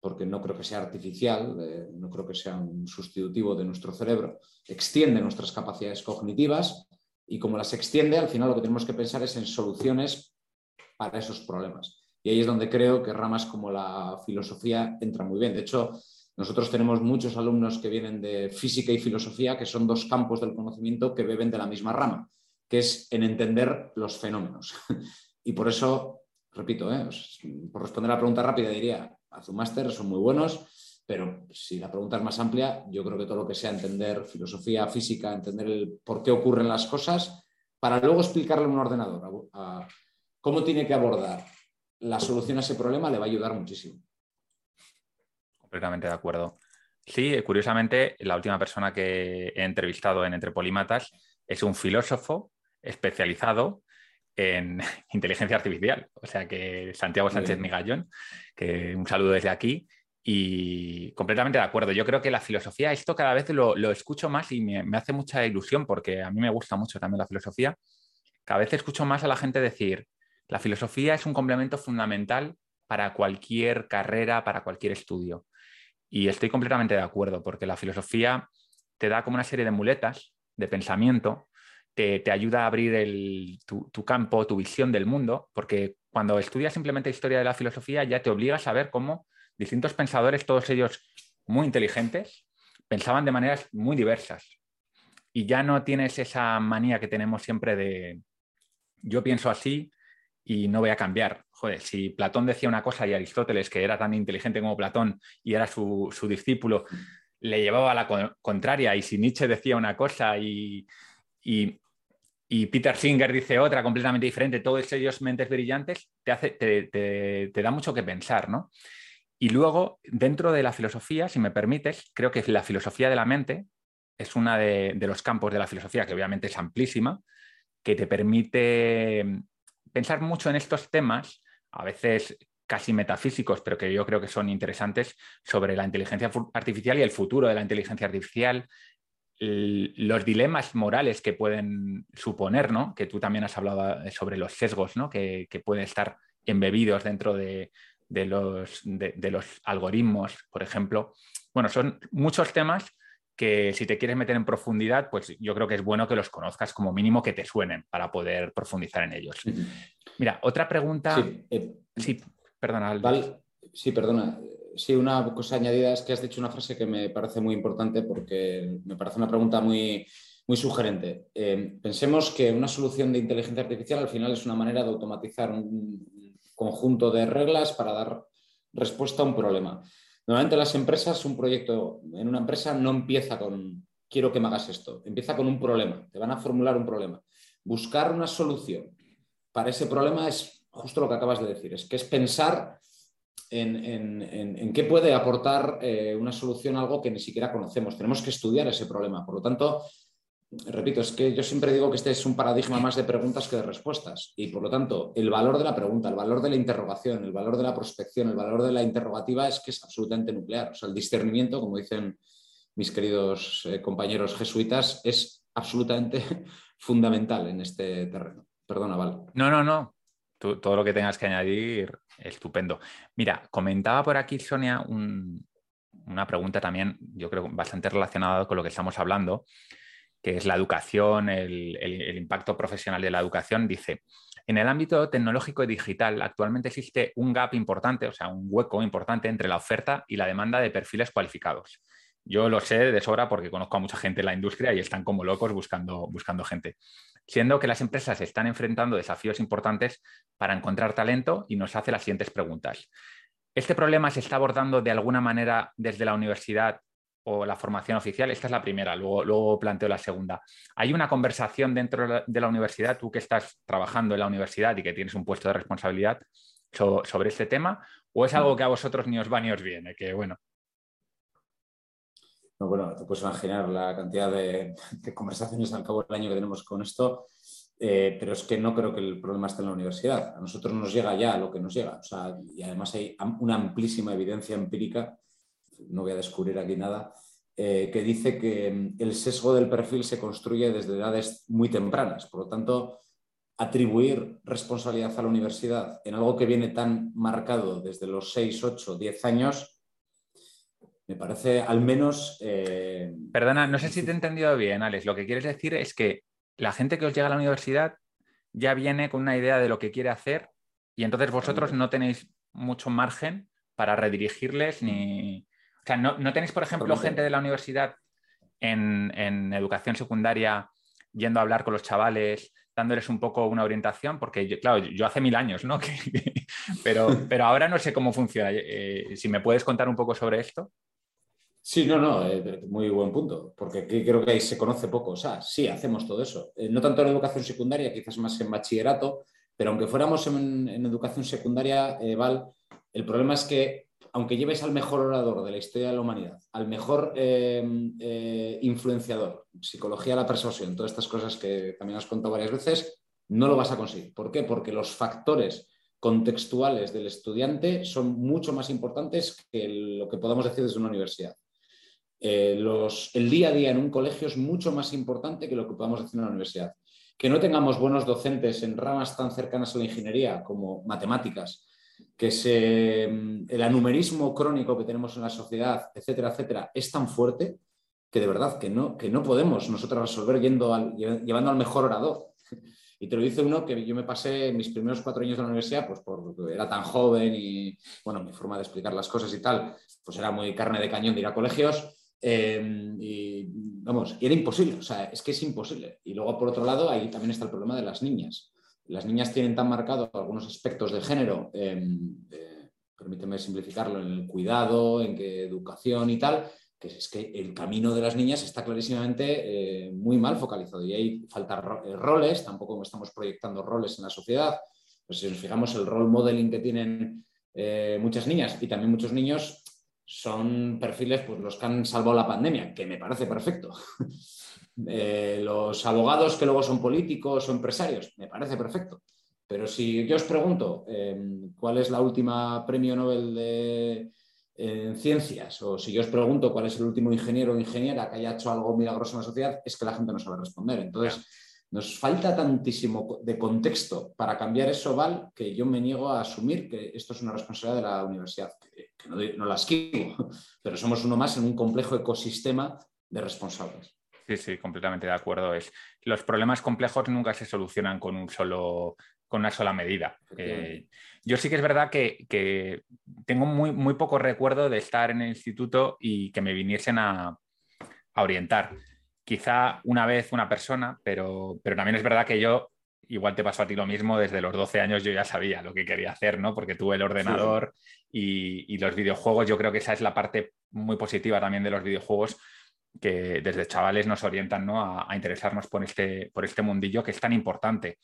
porque no creo que sea artificial, eh, no creo que sea un sustitutivo de nuestro cerebro, extiende nuestras capacidades cognitivas y como las extiende, al final lo que tenemos que pensar es en soluciones para esos problemas. Y ahí es donde creo que ramas como la filosofía entran muy bien. De hecho, nosotros tenemos muchos alumnos que vienen de física y filosofía, que son dos campos del conocimiento que beben de la misma rama, que es en entender los fenómenos. [LAUGHS] y por eso, repito, ¿eh? por responder a la pregunta rápida, diría, máster, son muy buenos, pero si la pregunta es más amplia, yo creo que todo lo que sea entender filosofía, física, entender el por qué ocurren las cosas, para luego explicarle a un ordenador cómo tiene que abordar la solución a ese problema, le va a ayudar muchísimo. Completamente de acuerdo. Sí, curiosamente, la última persona que he entrevistado en Entre Polímatas es un filósofo especializado en [LAUGHS] inteligencia artificial. O sea que Santiago Sánchez Migallón, que un saludo desde aquí. Y completamente de acuerdo. Yo creo que la filosofía, esto cada vez lo, escucho más y me, hace mucha ilusión porque a mí me gusta mucho también la filosofía. Cada vez escucho más a la gente decir, la filosofía es un complemento fundamental para cualquier carrera, para cualquier estudio. Y estoy completamente de acuerdo porque la filosofía te da como una serie de muletas de pensamiento, te, ayuda a abrir tu, campo, tu visión del mundo, porque cuando estudias simplemente historia de la filosofía ya te obligas a ver cómo distintos pensadores, todos ellos muy inteligentes, pensaban de maneras muy diversas. Y ya no tienes esa manía que tenemos siempre de yo pienso así y no voy a cambiar. Joder, si Platón decía una cosa y Aristóteles, que era tan inteligente como Platón y era su, discípulo, le llevaba a la contraria, y si Nietzsche decía una cosa y, y, Peter Singer dice otra completamente diferente, todos ellos mentes brillantes, te, hace, te, te, te da mucho que pensar, ¿no? Y luego, dentro de la filosofía, si me permites, creo que la filosofía de la mente es uno de, los campos de la filosofía, que obviamente es amplísima, que te permite mm, pensar mucho en estos temas, a veces casi metafísicos, pero que yo creo que son interesantes, sobre la inteligencia artificial y el futuro de la inteligencia artificial, los dilemas morales que pueden suponer, ¿no? que tú también has hablado eh, sobre los sesgos ¿no? que, que pueden estar embebidos dentro de, de los, de, los algoritmos, por ejemplo. Bueno, son muchos temas que si te quieres meter en profundidad, pues yo creo que es bueno que los conozcas como mínimo que te suenen para poder profundizar en ellos. Mira, otra pregunta. Sí, eh, perdona. sí, perdona. Sí, una cosa añadida es que has dicho una frase que me parece muy importante porque me parece una pregunta muy, muy sugerente. Eh, pensemos que una solución de inteligencia artificial al final es una manera de automatizar un, conjunto de reglas para dar respuesta a un problema. Normalmente las empresas, un proyecto en una empresa no empieza con quiero que me hagas esto, empieza con un problema, te van a formular un problema. Buscar una solución para ese problema es justo lo que acabas de decir, es que es pensar en, qué puede aportar eh, una solución a algo que ni siquiera conocemos. Tenemos que estudiar ese problema. Por lo tanto, repito, es que yo siempre digo que este es un paradigma más de preguntas que de respuestas y por lo tanto el valor de la pregunta, el valor de la interrogación, el valor de la prospección, el valor de la interrogativa es que es absolutamente nuclear. O sea, el discernimiento, como dicen mis queridos eh, compañeros jesuitas, es absolutamente [LAUGHS] fundamental en este terreno. Perdona, Val. No, no, no. todo lo que tengas que añadir, estupendo. Mira, comentaba por aquí, Sonia, una pregunta también, yo creo, bastante relacionada con lo que estamos hablando que es la educación, el, impacto profesional de la educación, dice, en el ámbito tecnológico y digital actualmente existe un gap importante, o sea, un hueco importante entre la oferta y la demanda de perfiles cualificados. Yo lo sé de sobra porque conozco a mucha gente en la industria y están como locos buscando, buscando gente. Siendo que las empresas están enfrentando desafíos importantes para encontrar talento y nos hace las siguientes preguntas. ¿Este problema se está abordando de alguna manera desde la universidad o la formación oficial? Esta es la primera, luego, luego planteo la segunda. ¿Hay una conversación dentro de la universidad, tú que estás trabajando en la universidad y que tienes un puesto de responsabilidad sobre este tema? ¿O es algo que a vosotros ni os va ni os viene? Que bueno. No, bueno, te puedes imaginar la cantidad de, conversaciones al cabo del año que tenemos con esto, eh, pero es que no creo que el problema esté en la universidad. A nosotros nos llega ya lo que nos llega. y además hay una amplísima evidencia empírica, no voy a descubrir aquí nada, eh, que dice que mm, el sesgo del perfil se construye desde edades muy tempranas. Por lo tanto, atribuir responsabilidad a la universidad en algo que viene tan marcado desde los 6, 8, 10 años me parece al menos... Eh, Perdona, no sé si te he entendido bien, Alex. Lo que quieres decir es que la gente que os llega a la universidad ya viene con una idea de lo que quiere hacer y entonces vosotros no tenéis mucho margen para redirigirles ni... O sea, no, tenéis, por ejemplo, gente de la universidad en, educación secundaria yendo a hablar con los chavales, dándoles un poco una orientación, porque claro, yo hace mil años, ¿no? [LAUGHS] pero, pero ahora no sé cómo funciona. Eh, si me puedes contar un poco sobre esto. Sí, no, no, eh, muy buen punto, porque creo que ahí se conoce poco. O sea, sí, hacemos todo eso. Eh, no tanto en educación secundaria, quizás más en bachillerato, pero aunque fuéramos en, educación secundaria, eh, Val, el problema es que, aunque lleves al mejor orador de la historia de la humanidad, al mejor influenciador, psicología la persuasión, todas estas cosas que también has contado varias veces, no lo vas a conseguir. ¿Por qué? Porque los factores contextuales del estudiante son mucho más importantes que lo que podamos decir desde una universidad. Eh, el día a día en un colegio es mucho más importante que lo que podamos decir en la universidad. Que no tengamos buenos docentes en ramas tan cercanas a la ingeniería como matemáticas, que el anumerismo crónico que tenemos en la sociedad, etcétera, etcétera, es tan fuerte que de verdad que no, que no podemos nosotros resolver yendo llevando al mejor orador. [LAUGHS] Y te lo dice uno que yo me pasé mis primeros cuatro años de la universidad, pues porque era tan joven y, bueno, mi forma de explicar las cosas y tal, pues era muy carne de cañón de ir a colegios Em, y vamos, era imposible, o sea, es que es imposible. Y luego, por otro lado, ahí también está el problema de las niñas. Las niñas tienen tan marcados algunos aspectos de género, em, permíteme simplificarlo, en el cuidado, en que educación y tal, que es que el camino de las niñas está clarísimamente eh, muy mal focalizado y hay falta eh, roles, tampoco estamos proyectando roles en la sociedad. Pues si nos fijamos el role modeling que tienen eh, muchas niñas y también muchos niños, son perfiles pues, los que han salvado la pandemia, que me parece perfecto. [LAUGHS] Eh, los abogados que luego son políticos o empresarios, me parece perfecto. Pero si yo os pregunto em, cuál es la última premio Nobel de, en ciencias, o si yo os pregunto cuál es el último ingeniero o ingeniera que haya hecho algo milagroso en la sociedad, es que la gente no sabe responder. Entonces, nos falta tantísimo de contexto para cambiar eso, Val, que yo me niego a asumir que esto es una responsabilidad de la universidad, que, no, no, la esquivo, [LAUGHS] pero somos uno más en un complejo ecosistema de responsables. Sí, sí, completamente de acuerdo. Es, los problemas complejos nunca se solucionan con, un solo, con una sola medida. Eh, yo sí que es verdad que, tengo muy, muy poco recuerdo de estar en el instituto y que me viniesen a, a orientar quizá una vez una persona, pero, pero también es verdad que yo, igual te pasó a ti lo mismo, desde los 12 años yo ya sabía lo que quería hacer, ¿no? Porque tuve el ordenador y, los videojuegos, yo creo que esa es la parte muy positiva también de los videojuegos, que desde chavales nos orientan ¿no? a, interesarnos por este, por este mundillo que es tan importante.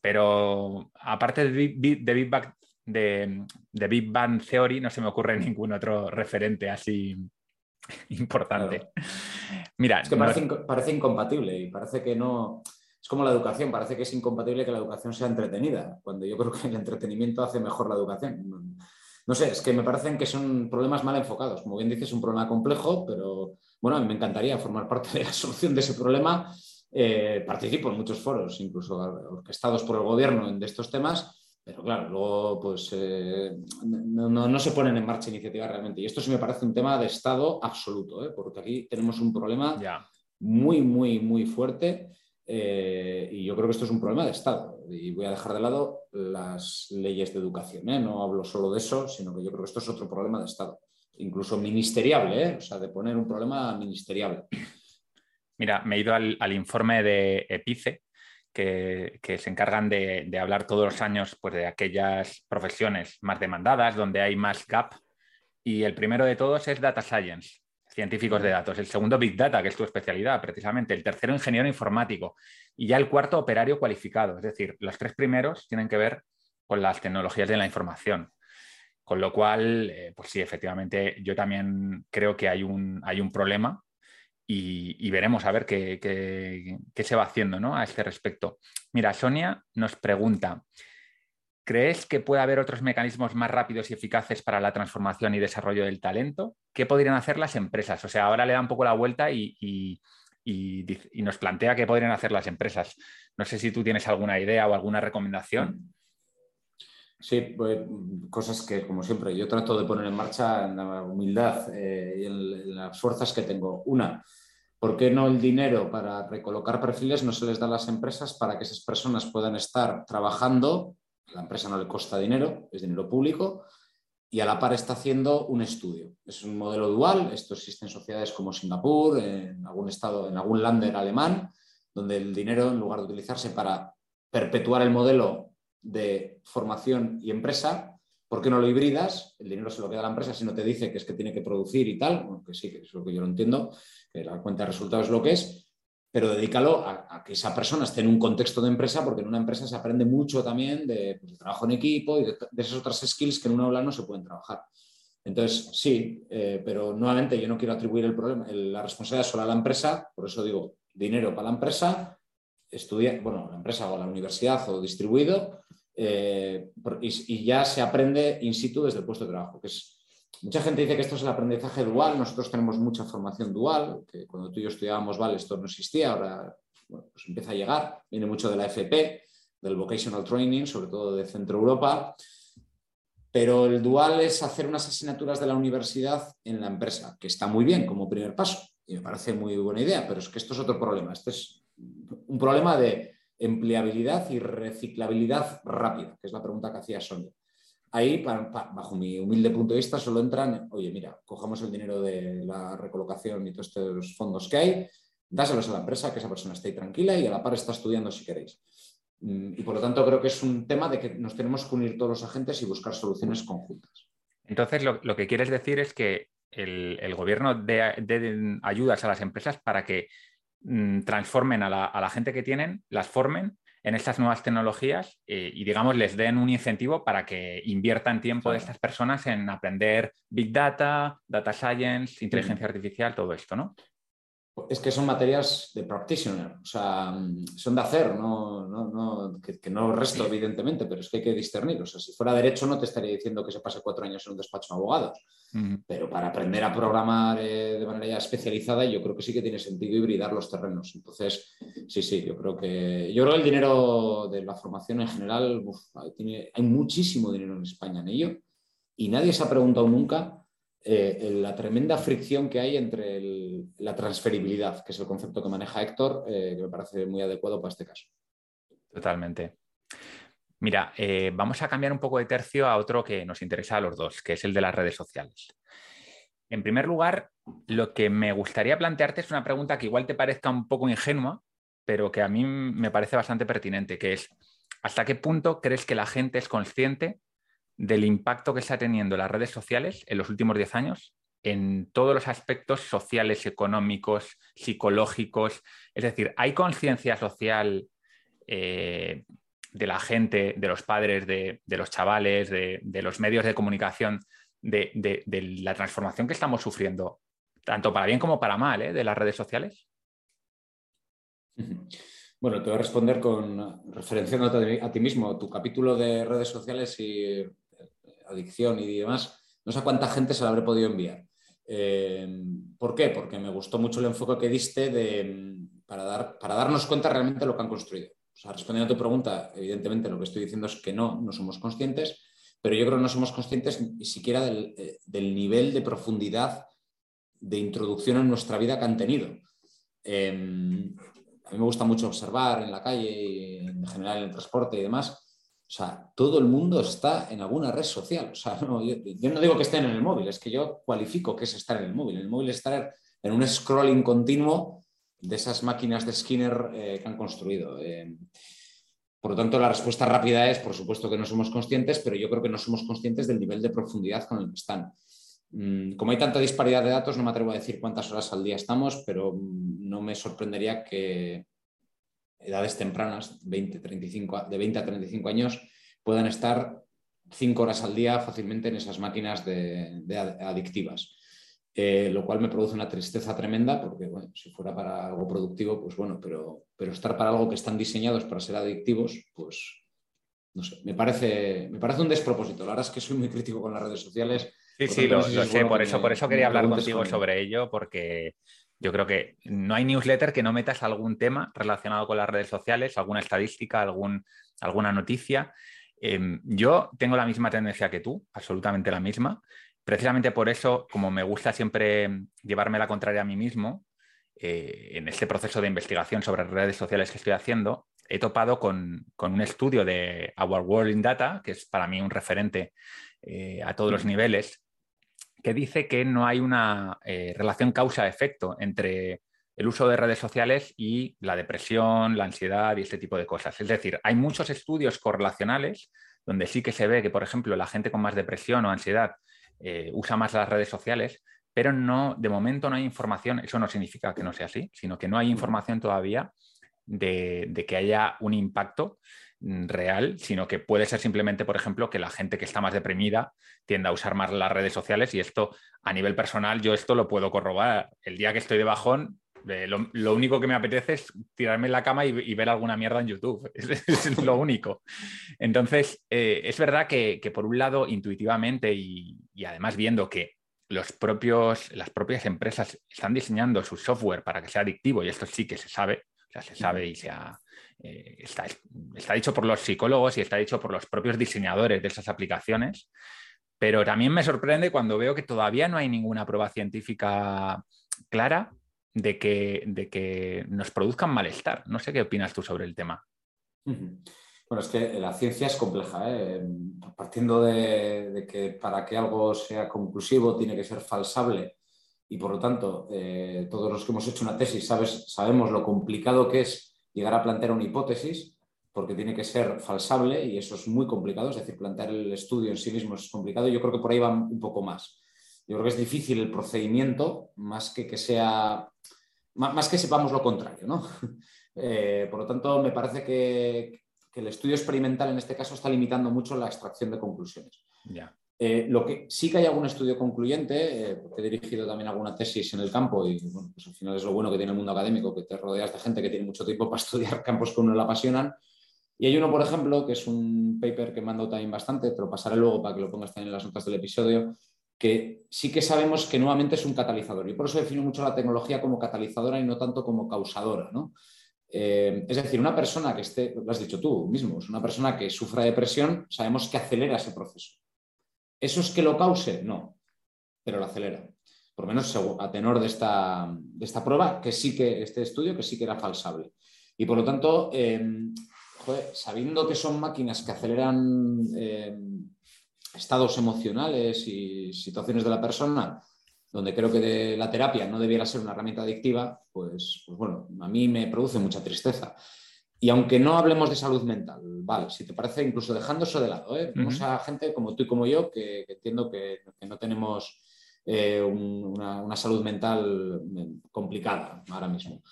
Pero aparte de Big, Bang, de, de Big Bang Theory, no se me ocurre [LAUGHS] ningún otro referente así [LAUGHS] importante. Mira, es que parece, incompatible y parece que no. Es como la educación, parece que es incompatible que la educación sea entretenida, cuando yo creo que el entretenimiento hace mejor la educación. No sé, es que me parecen que son problemas mal enfocados. Como bien dices, es un problema complejo, pero bueno, a mí me encantaría formar parte de la solución de ese problema. Eh, participo en muchos foros, incluso orquestados por el gobierno de estos temas, pero claro, luego pues eh, no, se ponen en marcha iniciativas realmente. Y esto sí me parece un tema de Estado absoluto, ¿eh? porque aquí tenemos un problema muy, muy, muy fuerte. Eh, y yo creo que esto es un problema de Estado. Y voy a dejar de lado las leyes de educación. No hablo solo de eso, sino que yo creo que esto es otro problema de Estado. Incluso ministeriable, o sea, de poner un problema ministeriable. Mira, me he ido al, al informe de EPICE, que, se encargan de, hablar todos los años pues, de aquellas profesiones más demandadas, donde hay más gap. Y el primero de todos es Data Science, científicos de datos. El segundo, Big Data, que es tu especialidad, precisamente. El tercero, ingeniero informático. Y ya el cuarto, operario cualificado. Es decir, los tres primeros tienen que ver con las tecnologías de la información. Con lo cual, eh, pues sí, efectivamente, yo también creo que hay un, hay un problema y, veremos a ver qué, se va haciendo ¿no? a este respecto. Mira, Sonia nos pregunta, ¿crees que puede haber otros mecanismos más rápidos y eficaces para la transformación y desarrollo del talento? ¿Qué podrían hacer las empresas? O sea, ahora le da un poco la vuelta y, nos plantea qué podrían hacer las empresas. No sé si tú tienes alguna idea o alguna recomendación. Sí, pues, cosas que, como siempre, yo trato de poner en marcha en la humildad eh, y en, las fuerzas que tengo. Una, ¿por qué no el dinero para recolocar perfiles no se les da a las empresas para que esas personas puedan estar trabajando? La empresa no le cuesta dinero, es dinero público, y a la par está haciendo un estudio. Es un modelo dual, esto existe en sociedades como Singapur, en algún estado, en algún lander alemán, donde el dinero, en lugar de utilizarse para perpetuar el modelo de formación y empresa, ¿por qué no lo hibridas? El dinero se lo queda a la empresa si no te dice que es que tiene que producir y tal, bueno, que sí, que es lo que yo lo entiendo, que la cuenta de resultados es lo que es, pero dedícalo a, que esa persona esté en un contexto de empresa, porque en una empresa se aprende mucho también de, pues, trabajo en equipo y de, esas otras skills que en una aula no se pueden trabajar. Entonces, sí, eh, pero nuevamente yo no quiero atribuir el problema, la responsabilidad solo a la empresa, por eso digo dinero para la empresa, estudia, bueno, la empresa o la universidad o distribuido, eh, y, ya se aprende in situ desde el puesto de trabajo. Que es, mucha gente dice que esto es el aprendizaje dual, nosotros tenemos mucha formación dual, que cuando tú y yo estudiábamos Vale esto no existía, ahora pues empieza a llegar, viene mucho de la FP, del Vocational Training, sobre todo de Centro Europa, pero el dual es hacer unas asignaturas de la universidad en la empresa, que está muy bien como primer paso y me parece muy buena idea, pero es que esto es otro problema. Este es un problema de empleabilidad y reciclabilidad rápida, que es la pregunta que hacía Sonia. Ahí, bajo mi humilde punto de vista, solo entran, oye, mira, cojamos el dinero de la recolocación y todos estos fondos que hay, dáselos a la empresa, que esa persona esté tranquila y a la par está estudiando si queréis. Mm, y por lo tanto, creo que es un tema de que nos tenemos que unir todos los agentes y buscar soluciones conjuntas. Entonces, lo, que quieres decir es que el, gobierno dé ayudas a las empresas para que Mm, transformen a la, gente que tienen, las formen en estas nuevas tecnologías eh, y, digamos, les den un incentivo para que inviertan tiempo de estas personas en aprender Big Data, Data Science, inteligencia artificial, todo esto, ¿no? Es que son materias de practitioner, o sea, son de hacer, no, no, que, no resto, evidentemente, pero es que hay que discernir. O sea, si fuera derecho, no te estaría diciendo que se pase cuatro años en un despacho de abogados, pero para aprender a programar eh, de manera ya especializada, yo creo que sí que tiene sentido hibridar los terrenos. Entonces, sí, sí, yo creo que yo creo el dinero de la formación en general, hay muchísimo dinero en España en ello y nadie se ha preguntado nunca eh, la tremenda fricción que hay entre la transferibilidad, que es el concepto que maneja Héctor, eh, que me parece muy adecuado para este caso. Totalmente. Mira, eh, vamos a cambiar un poco de tercio a otro que nos interesa a los dos, que es el de las redes sociales. En primer lugar, lo que me gustaría plantearte es una pregunta que igual te parezca un poco ingenua, pero que a mí me parece bastante pertinente, que es, ¿hasta qué punto crees que la gente es consciente del impacto que está teniendo las redes sociales en los últimos 10 años en todos los aspectos sociales, económicos, psicológicos. Es decir, ¿hay conciencia social eh, de la gente, de los padres, de, los chavales, de, los medios de comunicación, de, la transformación que estamos sufriendo, tanto para bien como para mal, ¿eh? de las redes sociales? Bueno, te voy a responder con referenciándote a ti mismo. Tu capítulo de redes sociales y adicción y demás, no sé cuánta gente se la habré podido enviar. Eh, ¿Por qué? Porque me gustó mucho el enfoque que diste de, para, dar, para darnos cuenta realmente de lo que han construido. Respondiendo a tu pregunta, evidentemente lo que estoy diciendo es que no, no somos conscientes, pero yo creo que no somos conscientes ni siquiera del, eh, del nivel de profundidad de introducción en nuestra vida que han tenido. Eh, a mí me gusta mucho observar en la calle, en general en el transporte y demás, o sea, todo el mundo está en alguna red social. O sea, [LAUGHS] yo, no digo que estén en el móvil, es que yo cualifico que es estar en el móvil. El móvil es estar en un scrolling continuo de esas máquinas de Skinner que han construido. por lo tanto, la respuesta rápida es, por supuesto que no somos conscientes, pero yo creo que no somos conscientes del nivel de profundidad con el que están. Mm, como hay tanta disparidad de datos, no me atrevo a decir cuántas horas al día estamos, pero mm, no me sorprendería que edades tempranas, 20, 35, de 20 a 35 años, puedan estar 5 horas al día fácilmente en esas máquinas de, adictivas. Eh, lo cual me produce una tristeza tremenda porque, bueno, si fuera para algo productivo, pues bueno, pero, pero estar para algo que están diseñados para ser adictivos, pues no sé, me parece, me parece un despropósito. La verdad es que soy muy crítico con las redes sociales Sí, sí, lo, sé, por eso, por eso quería hablar contigo sobre ello, porque yo creo que no hay newsletter que no metas algún tema relacionado con las redes sociales, alguna estadística, algún, alguna noticia. Em, yo tengo la misma tendencia que tú, absolutamente la misma. Precisamente por eso, como me gusta siempre llevarme la contraria a mí mismo, eh, en este proceso de investigación sobre redes sociales que estoy haciendo, he topado con, con, un estudio de Our World in Data, que es para mí un referente eh, a todos los niveles, que dice que no hay una eh, relación causa-efecto entre el uso de redes sociales y la depresión, la ansiedad y este tipo de cosas. Es decir, hay muchos estudios correlacionales donde sí que se ve que, por ejemplo, la gente con más depresión o ansiedad eh, usa más las redes sociales, pero no, de momento no hay información, eso no significa que no sea así, sino que no hay información todavía de que haya un impacto Mm, real, sino que puede ser simplemente, por ejemplo, que la gente que está más deprimida tienda a usar más las redes sociales y esto a nivel personal yo esto lo puedo corroborar. El día que estoy de bajón, eh, lo, único que me apetece es tirarme en la cama y, ver alguna mierda en YouTube. [LAUGHS] Es, lo único. Entonces, eh, es verdad que, por un lado, intuitivamente y, además viendo que los propios, las propias empresas están diseñando su software para que sea adictivo y esto sí que se sabe, o sea, se sabe y se eh, está, está, dicho por los psicólogos y está dicho por los propios diseñadores de esas aplicaciones, pero también me sorprende cuando veo que todavía no hay ninguna prueba científica clara de que, de que nos produzcan malestar. No sé qué opinas tú sobre el tema. Bueno, es que la ciencia es compleja, ¿eh? partiendo de, que para que algo sea conclusivo tiene que ser falsable y por lo tanto eh, todos los que hemos hecho una tesis sabes, sabemos lo complicado que es llegar a plantear una hipótesis, porque tiene que ser falsable y eso es muy complicado, es decir, plantear el estudio en sí mismo es complicado. Yo creo que por ahí va un poco más. Yo creo que es difícil el procedimiento, más que que sea, más que sepamos lo contrario, ¿no? [LAUGHS] Eh, por lo tanto, me parece que, el estudio experimental en este caso está limitando mucho la extracción de conclusiones. Ya. Eh, lo que sí que hay algún estudio concluyente, eh, porque he dirigido también alguna tesis en el campo y bueno, pues al final es lo bueno que tiene el mundo académico, que te rodeas de gente que tiene mucho tiempo para [LAUGHS] estudiar campos que uno le apasionan. Y hay uno, por ejemplo, que es un paper que he mandado también bastante, te lo pasaré luego para que lo pongas también en las notas del episodio, que sí que sabemos que nuevamente es un catalizador. Y por eso defino mucho la tecnología como catalizadora y no tanto como causadora. ¿no? Eh, es decir, una persona que esté, lo has dicho tú mismo, es una persona que sufra depresión, sabemos que acelera ese proceso. ¿Eso es que lo cause? No, pero lo acelera. Por lo menos a tenor de esta, de esta prueba, que sí que, este estudio, que sí que era falsable. Y por lo tanto, em, sabiendo que son máquinas que aceleran em, estados emocionales y situaciones de la persona, donde creo que la terapia no debiera ser una herramienta adictiva, pues, pues bueno, a mí me produce mucha tristeza. Y aunque no hablemos de salud mental, vale, si te parece, incluso dejando eso de lado, ¿eh? a gente como tú y como yo que, entiendo que, no tenemos eh, una, salud mental mm, complicada ahora mismo.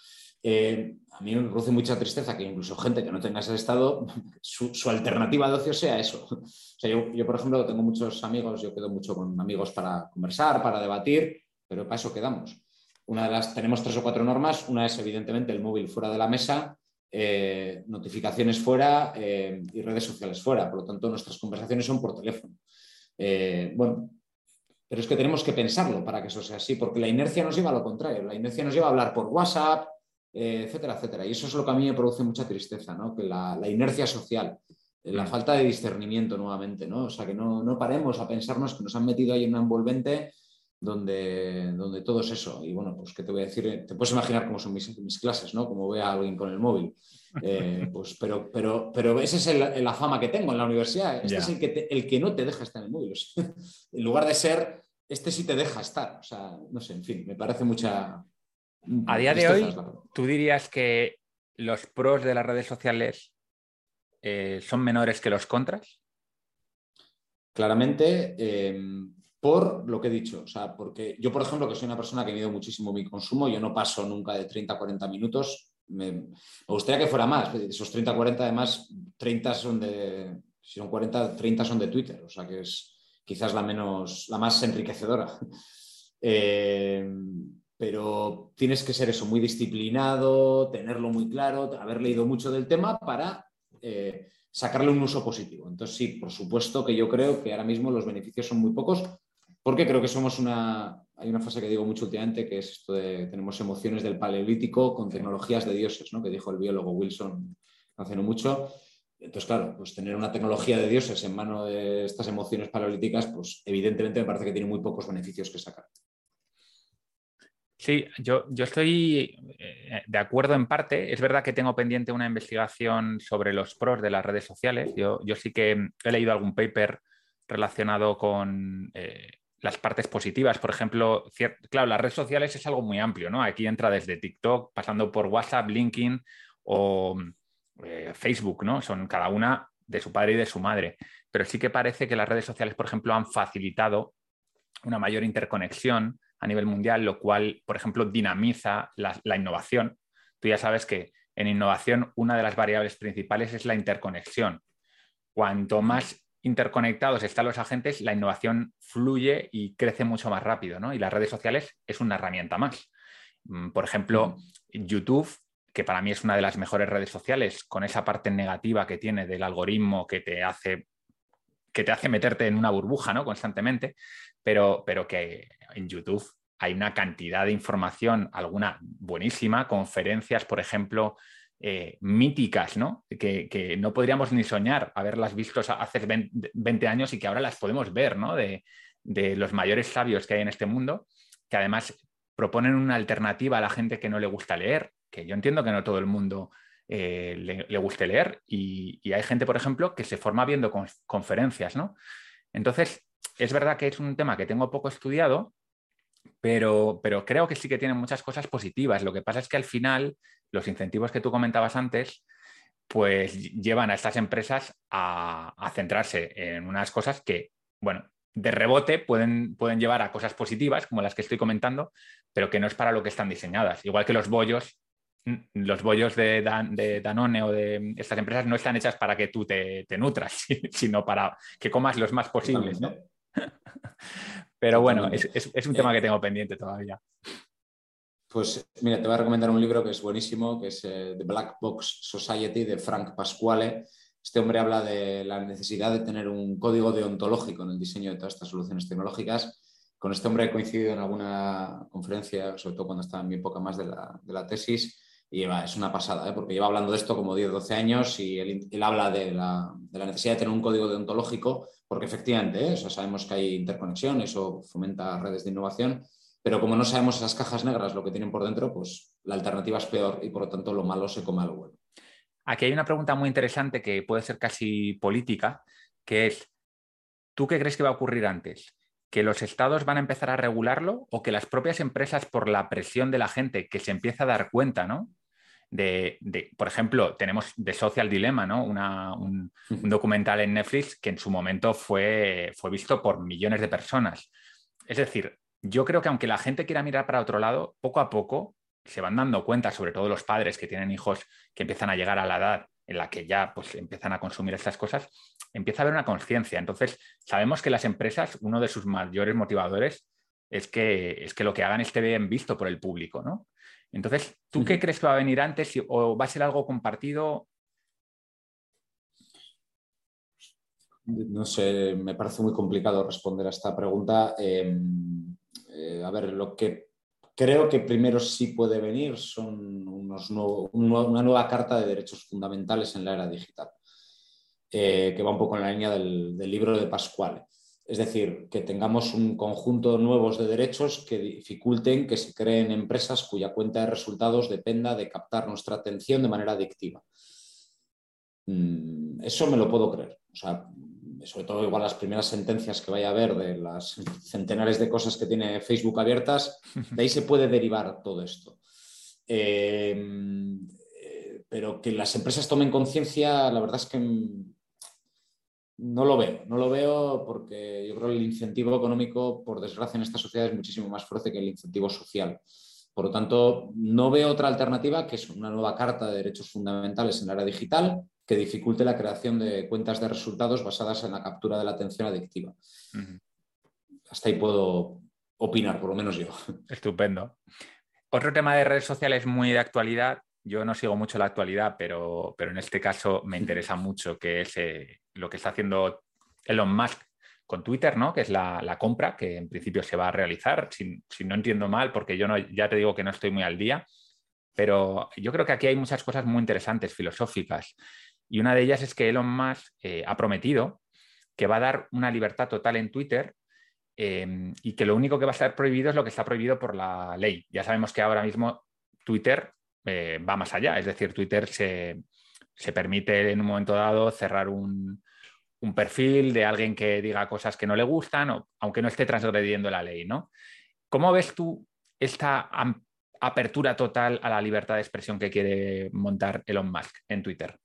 Eh, a mí me produce mucha tristeza que incluso gente que no tenga ese estado, [LAUGHS] su, alternativa de ocio sea eso. [LAUGHS] O sea, yo, yo, por ejemplo, tengo muchos amigos, yo quedo mucho con amigos para conversar, para debatir, pero para eso quedamos. Una de las, tenemos tres o cuatro normas. Una es, evidentemente, el móvil fuera de la mesa eh, notificaciones fuera eh, y redes sociales fuera. Por lo tanto, nuestras conversaciones son por teléfono. Eh, bueno, pero es que tenemos que pensarlo para que eso sea así, porque la inercia nos lleva a lo contrario. La inercia nos lleva a hablar por WhatsApp, etcétera, etcétera. Y eso es lo que a mí me produce mucha tristeza, ¿no? Que la, inercia social, la mm. falta de discernimiento nuevamente, ¿no? O sea, que no, no paremos a pensarnos que nos han metido ahí en una envolvente donde, donde todo es eso. Y bueno, pues qué te voy a decir, te puedes imaginar cómo son mis, mis clases, ¿no? Como ve a alguien con el móvil. Eh, [LAUGHS] pues, pero, pero, pero esa es la fama que tengo en la universidad. Este es el que, el que no te deja estar en el móvil. [LAUGHS] en lugar de ser, este sí te deja estar. O sea, no sé, en fin, me parece mucha, A día de hoy, ¿tú dirías que los pros de las redes sociales eh, son menores que los contras? Claramente, em, por lo que he dicho. O sea, porque yo, por ejemplo, que soy una persona que mido muchísimo mi consumo, yo no paso nunca de 30 a 40 minutos. Me, gustaría que fuera más. Esos 30 a 40, además, 30 son de. Si son 40, 30 son de Twitter. O sea, que es quizás la menos, la más enriquecedora. [LAUGHS] Em, pero tienes que ser eso, muy disciplinado, tenerlo muy claro, haber leído mucho del tema para eh, sacarle un uso positivo. Entonces, sí, por supuesto que yo creo que ahora mismo los beneficios son muy pocos, porque creo que somos una... Hay una frase que digo mucho últimamente, que es esto de tenemos emociones del paleolítico con tecnologías de dioses, ¿no? que dijo el biólogo Wilson hace no mucho. Entonces, claro, pues tener una tecnología de dioses en mano de estas emociones paleolíticas, pues evidentemente me parece que tiene muy pocos beneficios que sacar. Sí, yo, yo estoy eh, de acuerdo en parte. Es verdad que tengo pendiente una investigación sobre los pros de las redes sociales. Yo, yo sí que he leído algún paper relacionado con eh, las partes positivas. Por ejemplo, claro, las redes sociales es algo muy amplio, ¿no? Aquí entra desde TikTok, pasando por WhatsApp, LinkedIn o eh, Facebook, ¿no? Son cada una de su padre y de su madre. Pero sí que parece que las redes sociales, por ejemplo, han facilitado una mayor interconexión a nivel mundial, lo cual, por ejemplo, dinamiza la, innovación. Tú ya sabes que en innovación una de las variables principales es la interconexión. Cuanto más interconectados están los agentes, la innovación fluye y crece mucho más rápido, ¿no? Y las redes sociales es una herramienta más. Mm, por ejemplo, YouTube, que para mí es una de las mejores redes sociales, con esa parte negativa que tiene del algoritmo que te hace que te hace meterte en una burbuja, ¿no? Constantemente, pero, pero que en YouTube hay una cantidad de información, alguna buenísima, conferencias, por ejemplo, eh, míticas, ¿no? Que, no podríamos ni soñar haberlas visto hace 20 años y que ahora las podemos ver, ¿no? De, los mayores sabios que hay en este mundo, que además proponen una alternativa a la gente que no le gusta leer, que yo entiendo que no todo el mundo eh, le, guste leer y, hay gente, por ejemplo, que se forma viendo conferencias, ¿no? Entonces, es verdad que es un tema que tengo poco estudiado, pero, pero creo que sí que tiene muchas cosas positivas. Lo que pasa es que al final los incentivos que tú comentabas antes, pues llevan a estas empresas a, centrarse en unas cosas que, bueno, de rebote pueden, pueden llevar a cosas positivas, como las que estoy comentando, pero que no es para lo que están diseñadas. Igual que los bollos, los bollos de, de Danone o de estas empresas no están hechas para que tú te, te nutras, [LAUGHS] sino para que comas los más posibles, ¿no? [LAUGHS] Pero bueno, es, un tema que tengo pendiente todavía. Pues mira, te voy a recomendar un libro que es buenísimo, que es eh, The Black Box Society de Frank Pasquale. Este hombre habla de la necesidad de tener un código deontológico en el diseño de todas estas soluciones tecnológicas. Con este hombre he coincidido en alguna conferencia, sobre todo cuando estaba en mi época más de la, tesis, y es una pasada, ¿eh? porque lleva hablando de esto como 10, 12 años y él, habla de la, de la, necesidad de tener un código deontológico porque efectivamente, ¿eh? sabemos que hay interconexión, eso fomenta redes de innovación, pero como no sabemos esas cajas negras lo que tienen por dentro, pues la alternativa es peor y por lo tanto lo malo se come a lo bueno. Aquí hay una pregunta muy interesante que puede ser casi política, que es, ¿tú qué crees que va a ocurrir antes? ¿Que los estados van a empezar a regularlo o que las propias empresas, por la presión de la gente que se empieza a dar cuenta, ¿no? de, por ejemplo, tenemos The Social Dilemma, ¿no? un, documental en Netflix que en su momento fue, fue visto por millones de personas. Es decir, yo creo que aunque la gente quiera mirar para otro lado, poco a poco se van dando cuenta, sobre todo los padres que tienen hijos que empiezan a llegar a la edad en la que ya pues, empiezan a consumir estas cosas, empieza a haber una conciencia. Entonces, sabemos que las empresas, uno de sus mayores motivadores es que, es que lo que hagan esté bien visto por el público, ¿no? Entonces, ¿tú qué crees que va a venir antes o va a ser algo compartido? No sé, me parece muy complicado responder a esta pregunta. Em, eh, a ver, lo que creo que primero sí puede venir son una nueva carta de derechos fundamentales en la era digital, eh, que va un poco en la línea del, del libro de Pascual. Es decir, que tengamos un conjunto nuevos de derechos que dificulten que se creen empresas cuya cuenta de resultados dependa de captar nuestra atención de manera adictiva. Mm, eso me lo puedo creer. O sea, sobre todo igual las primeras sentencias que vaya a haber de las centenares de cosas que tiene Facebook abiertas, de ahí se puede derivar todo esto. eh, pero que las empresas tomen conciencia, la verdad es que no lo veo, no lo veo porque yo creo que el incentivo económico, por desgracia, en esta sociedad es muchísimo más fuerte que el incentivo social. Por lo tanto, no veo otra alternativa que es una nueva carta de derechos fundamentales en la era digital que dificulte la creación de cuentas de resultados basadas en la captura de la atención adictiva. Hasta ahí puedo opinar, por lo menos yo. Estupendo. Otro tema de redes sociales muy de actualidad, yo no sigo mucho la actualidad, pero, pero en este caso me interesa [LAUGHS] mucho, que es eh, lo que está haciendo Elon Musk con Twitter, ¿no? que es la, compra que en principio se va a realizar, si, no entiendo mal, porque yo no, ya te digo que no estoy muy al día, pero yo creo que aquí hay muchas cosas muy interesantes, filosóficas, y una de ellas es que Elon Musk eh, ha prometido que va a dar una libertad total en Twitter em, y que lo único que va a estar prohibido es lo que está prohibido por la ley. Ya sabemos que ahora mismo Twitter eh, va más allá, es decir, Twitter se, se permite en un momento dado cerrar un, perfil de alguien que diga cosas que no le gustan, o, aunque no esté transgrediendo la ley, ¿no? ¿Cómo ves tú esta apertura total a la libertad de expresión que quiere montar Elon Musk en Twitter?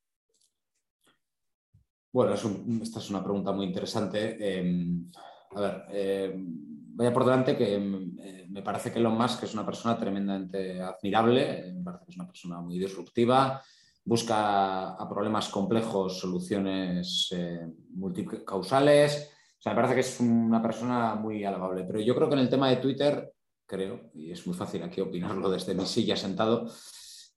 Bueno, esta es una pregunta muy interesante. Em, a ver, em, vaya por delante que em, eh, me parece que Elon Musk es una persona tremendamente admirable, me parece que es una persona muy disruptiva, busca a problemas complejos soluciones eh, multicausales. O sea, me parece que es una persona muy alabable. Pero yo creo que en el tema de Twitter, creo, y es muy fácil aquí opinarlo desde mi silla sentado,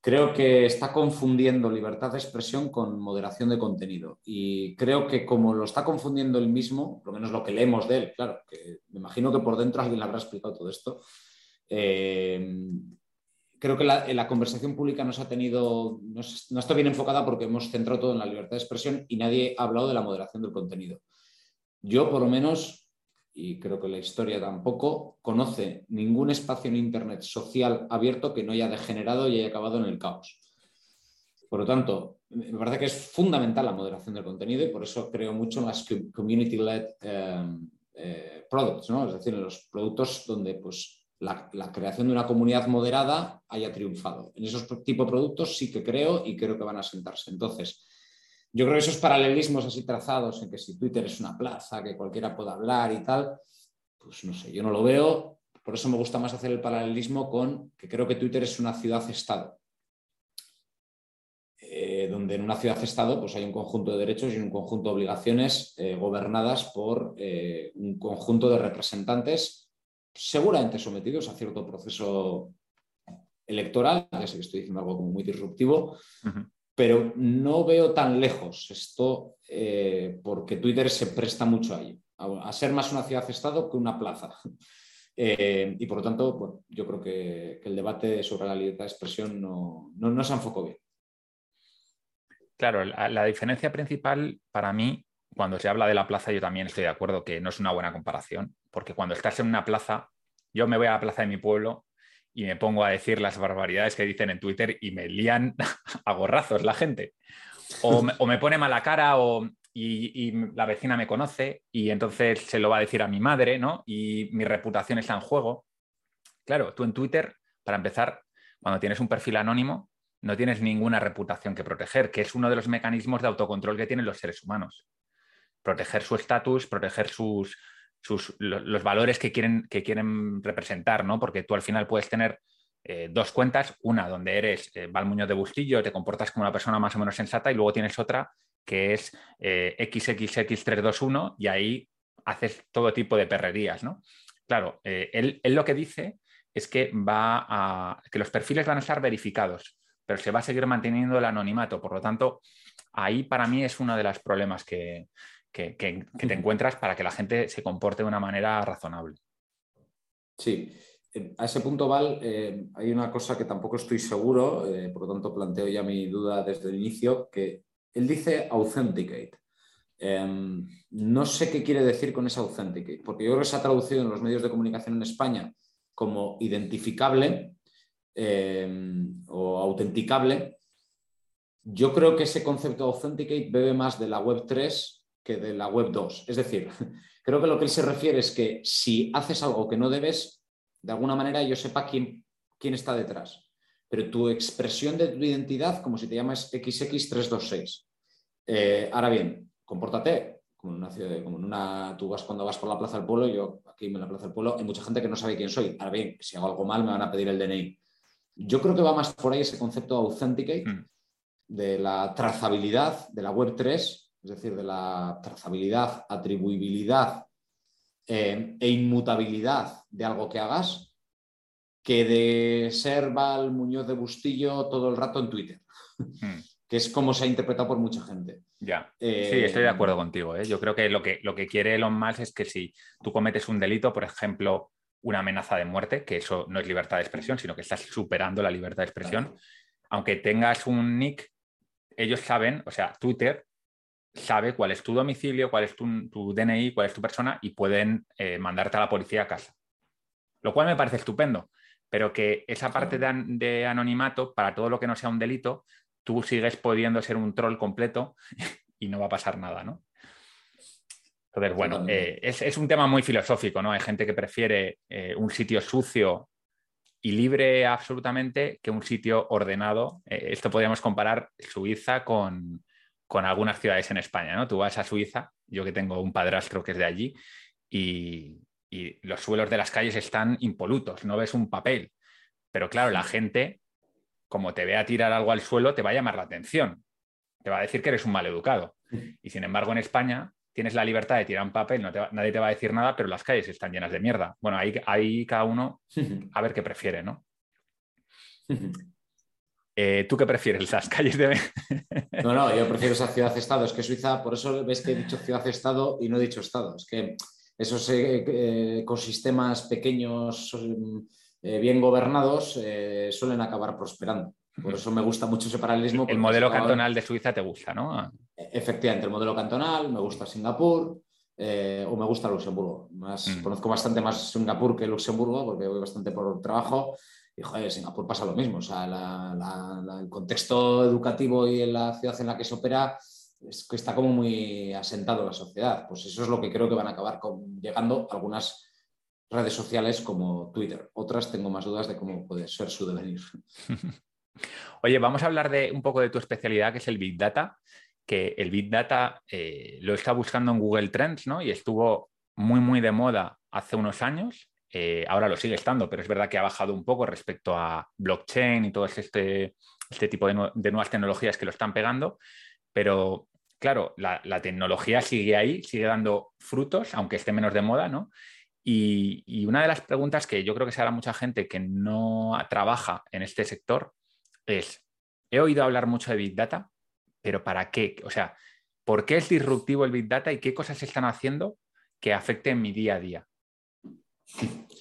creo que está confundiendo libertad de expresión con moderación de contenido. Y creo que como lo está confundiendo él mismo, por lo menos lo que leemos de él, claro, que me imagino que por dentro alguien le habrá explicado todo esto, eh, creo que la, conversación pública no se ha tenido, no, está bien enfocada porque hemos centrado todo en la libertad de expresión y nadie ha hablado de la moderación del contenido. Yo, por lo menos, y creo que la historia tampoco, conoce ningún espacio en Internet social abierto que no haya degenerado y haya acabado en el caos. Por lo tanto, me parece que es fundamental la moderación del contenido y por eso creo mucho en las community-led eh, eh, products, ¿no? es decir, en los productos donde pues, la, creación de una comunidad moderada haya triunfado. En esos tipos de productos sí que creo y creo que van a sentarse. Entonces, yo creo que esos paralelismos así trazados en que si Twitter es una plaza, que cualquiera pueda hablar y tal, pues no sé, yo no lo veo. Por eso me gusta más hacer el paralelismo con que creo que Twitter es una ciudad-estado. Eh, donde en una ciudad-estado pues hay un conjunto de derechos y un conjunto de obligaciones eh, gobernadas por eh, un conjunto de representantes seguramente sometidos a cierto proceso electoral, ya sé que estoy diciendo algo como muy disruptivo, pero no veo tan lejos esto eh, porque Twitter se presta mucho a ello, a, ser más una ciudad-estado que una plaza. [LAUGHS] Eh, y por lo tanto, yo creo que, el debate sobre la libertad de expresión no, no, se enfocó bien. Claro, la, diferencia principal para mí, cuando se habla de la plaza, yo también estoy de acuerdo que no es una buena comparación, porque cuando estás en una plaza, yo me voy a la plaza de mi pueblo y me pongo a decir las barbaridades que dicen en Twitter y me lían [LAUGHS] a gorrazos la gente. O me, pone mala cara o, y, la vecina me conoce y entonces se lo va a decir a mi madre, ¿no? Y mi reputación está en juego. Claro, tú en Twitter, para empezar, cuando tienes un perfil anónimo, no tienes ninguna reputación que proteger, que es uno de los mecanismos de autocontrol que tienen los seres humanos. Proteger su estatus, proteger sus, los valores que quieren, que quieren representar, ¿no? Porque tú al final puedes tener eh, dos cuentas, una donde eres eh, de Bustillo, te comportas como una persona más o menos sensata, y luego tienes otra que es eh, XXX321 y ahí haces todo tipo de perrerías, ¿no? Claro, él, él, lo que dice es que, va que los perfiles van a estar verificados, pero se va a seguir manteniendo el anonimato. Por lo tanto, ahí para mí es uno de los problemas que, que, te encuentras para que la gente se comporte de una manera razonable. Sí, eh, a ese punto, Val, eh, hay una cosa que tampoco estoy seguro, eh, por lo tanto planteo ya mi duda desde el inicio, que él dice authenticate. Em, no sé qué quiere decir con ese authenticate, porque yo creo que se ha traducido en los medios de comunicación en España como identificable em, o autenticable. Yo creo que ese concepto authenticate bebe más de la web 3 que de la web 2. Es decir, [LAUGHS] creo que lo que él se refiere es que si haces algo que no debes, de alguna manera yo sepa quién, quién está detrás. pero tu expresión de tu identidad como si te llamas XX326. Eh, ahora bien, compórtate como en una ciudad, como en una, tú vas cuando vas por la Plaza del Pueblo, yo aquí en la Plaza del Pueblo, hay mucha gente que no sabe quién soy. Ahora bien, si hago algo mal me van a pedir el DNI. Yo creo que va más por ahí ese concepto authenticate, hmm. de la trazabilidad de la Web 3, es decir, de la trazabilidad, atribuibilidad eh, e inmutabilidad de algo que hagas, que de ser Val Muñoz de Bustillo todo el rato en Twitter, hmm. que es como se ha interpretado por mucha gente. Ya, sí, estoy de acuerdo eh, contigo. ¿eh? Yo creo que lo, que lo que quiere Elon Musk es que si tú cometes un delito, por ejemplo, una amenaza de muerte, que eso no es libertad de expresión, sino que estás superando la libertad de expresión. Aunque tengas un nick, ellos saben, o sea, Twitter sabe cuál es tu domicilio, cuál es tu, DNI, cuál es tu persona y pueden eh, mandarte a la policía a casa. Lo cual me parece estupendo, pero que esa parte de, de, anonimato, para todo lo que no sea un delito, tú sigues pudiendo ser un troll completo [LAUGHS] y no va a pasar nada, ¿no? Entonces, bueno, eh, es, un tema muy filosófico, ¿no? Hay gente que prefiere eh, un sitio sucio y libre absolutamente que un sitio ordenado. Esto podríamos comparar Suiza con, algunas ciudades en España, ¿no? Tú vas a Suiza, yo que tengo un padrastro que es de allí, y, y los suelos de las calles están impolutos, no ves un papel. Pero claro, la gente, como te vea tirar algo al suelo, te va a llamar la atención. Te va a decir que eres un mal educado. [LAUGHS] Y sin embargo, en España tienes la libertad de tirar un papel, nadie te va a decir nada, pero las calles están llenas de mierda. Bueno, ahí, ahí cada uno [LAUGHS] a ver qué prefiere, ¿no? [LAUGHS] Eh, ¿Tú qué prefieres? ¿Las [LAUGHS] calles de.? no, no, yo prefiero esa ciudad-estado. Es que Suiza, por eso ves que he dicho ciudad-estado y no he dicho estado. Es que esos eh, eh, ecosistemas pequeños, bien gobernados, suelen acabar prosperando. Por eso me gusta mucho ese paralelismo. El modelo cantonal de Suiza te gusta, ¿no? Efectivamente, el modelo cantonal, me gusta Singapur eh, o me gusta Luxemburgo. Más, mm. Conozco bastante más Singapur que Luxemburgo porque voy bastante por trabajo y joder, Singapur pasa lo mismo. O sea, el contexto educativo y en la ciudad en la que se opera es que está como muy asentado la sociedad. Pues eso es lo que creo que van a acabar con, llegando algunas redes sociales como Twitter. Otras tengo más dudas de cómo puede ser su devenir. [LAUGHS] Oye, vamos a hablar de un poco de tu especialidad, que es el Big Data, que el Big Data eh, lo está buscando en Google Trends, ¿no? Y estuvo muy, muy de moda hace unos años. Eh, ahora lo sigue estando, pero es verdad que ha bajado un poco respecto a blockchain y todo este, este tipo de, nuevas tecnologías que lo están pegando. Pero claro, la, tecnología sigue ahí, sigue dando frutos, aunque esté menos de moda, ¿no? Y, y, una de las preguntas que yo creo que se hará mucha gente que no trabaja en este sector es, he oído hablar mucho de Big Data, pero ¿para qué? O sea, ¿por qué es disruptivo el Big Data y qué cosas se están haciendo que afecten mi día a día? [LAUGHS]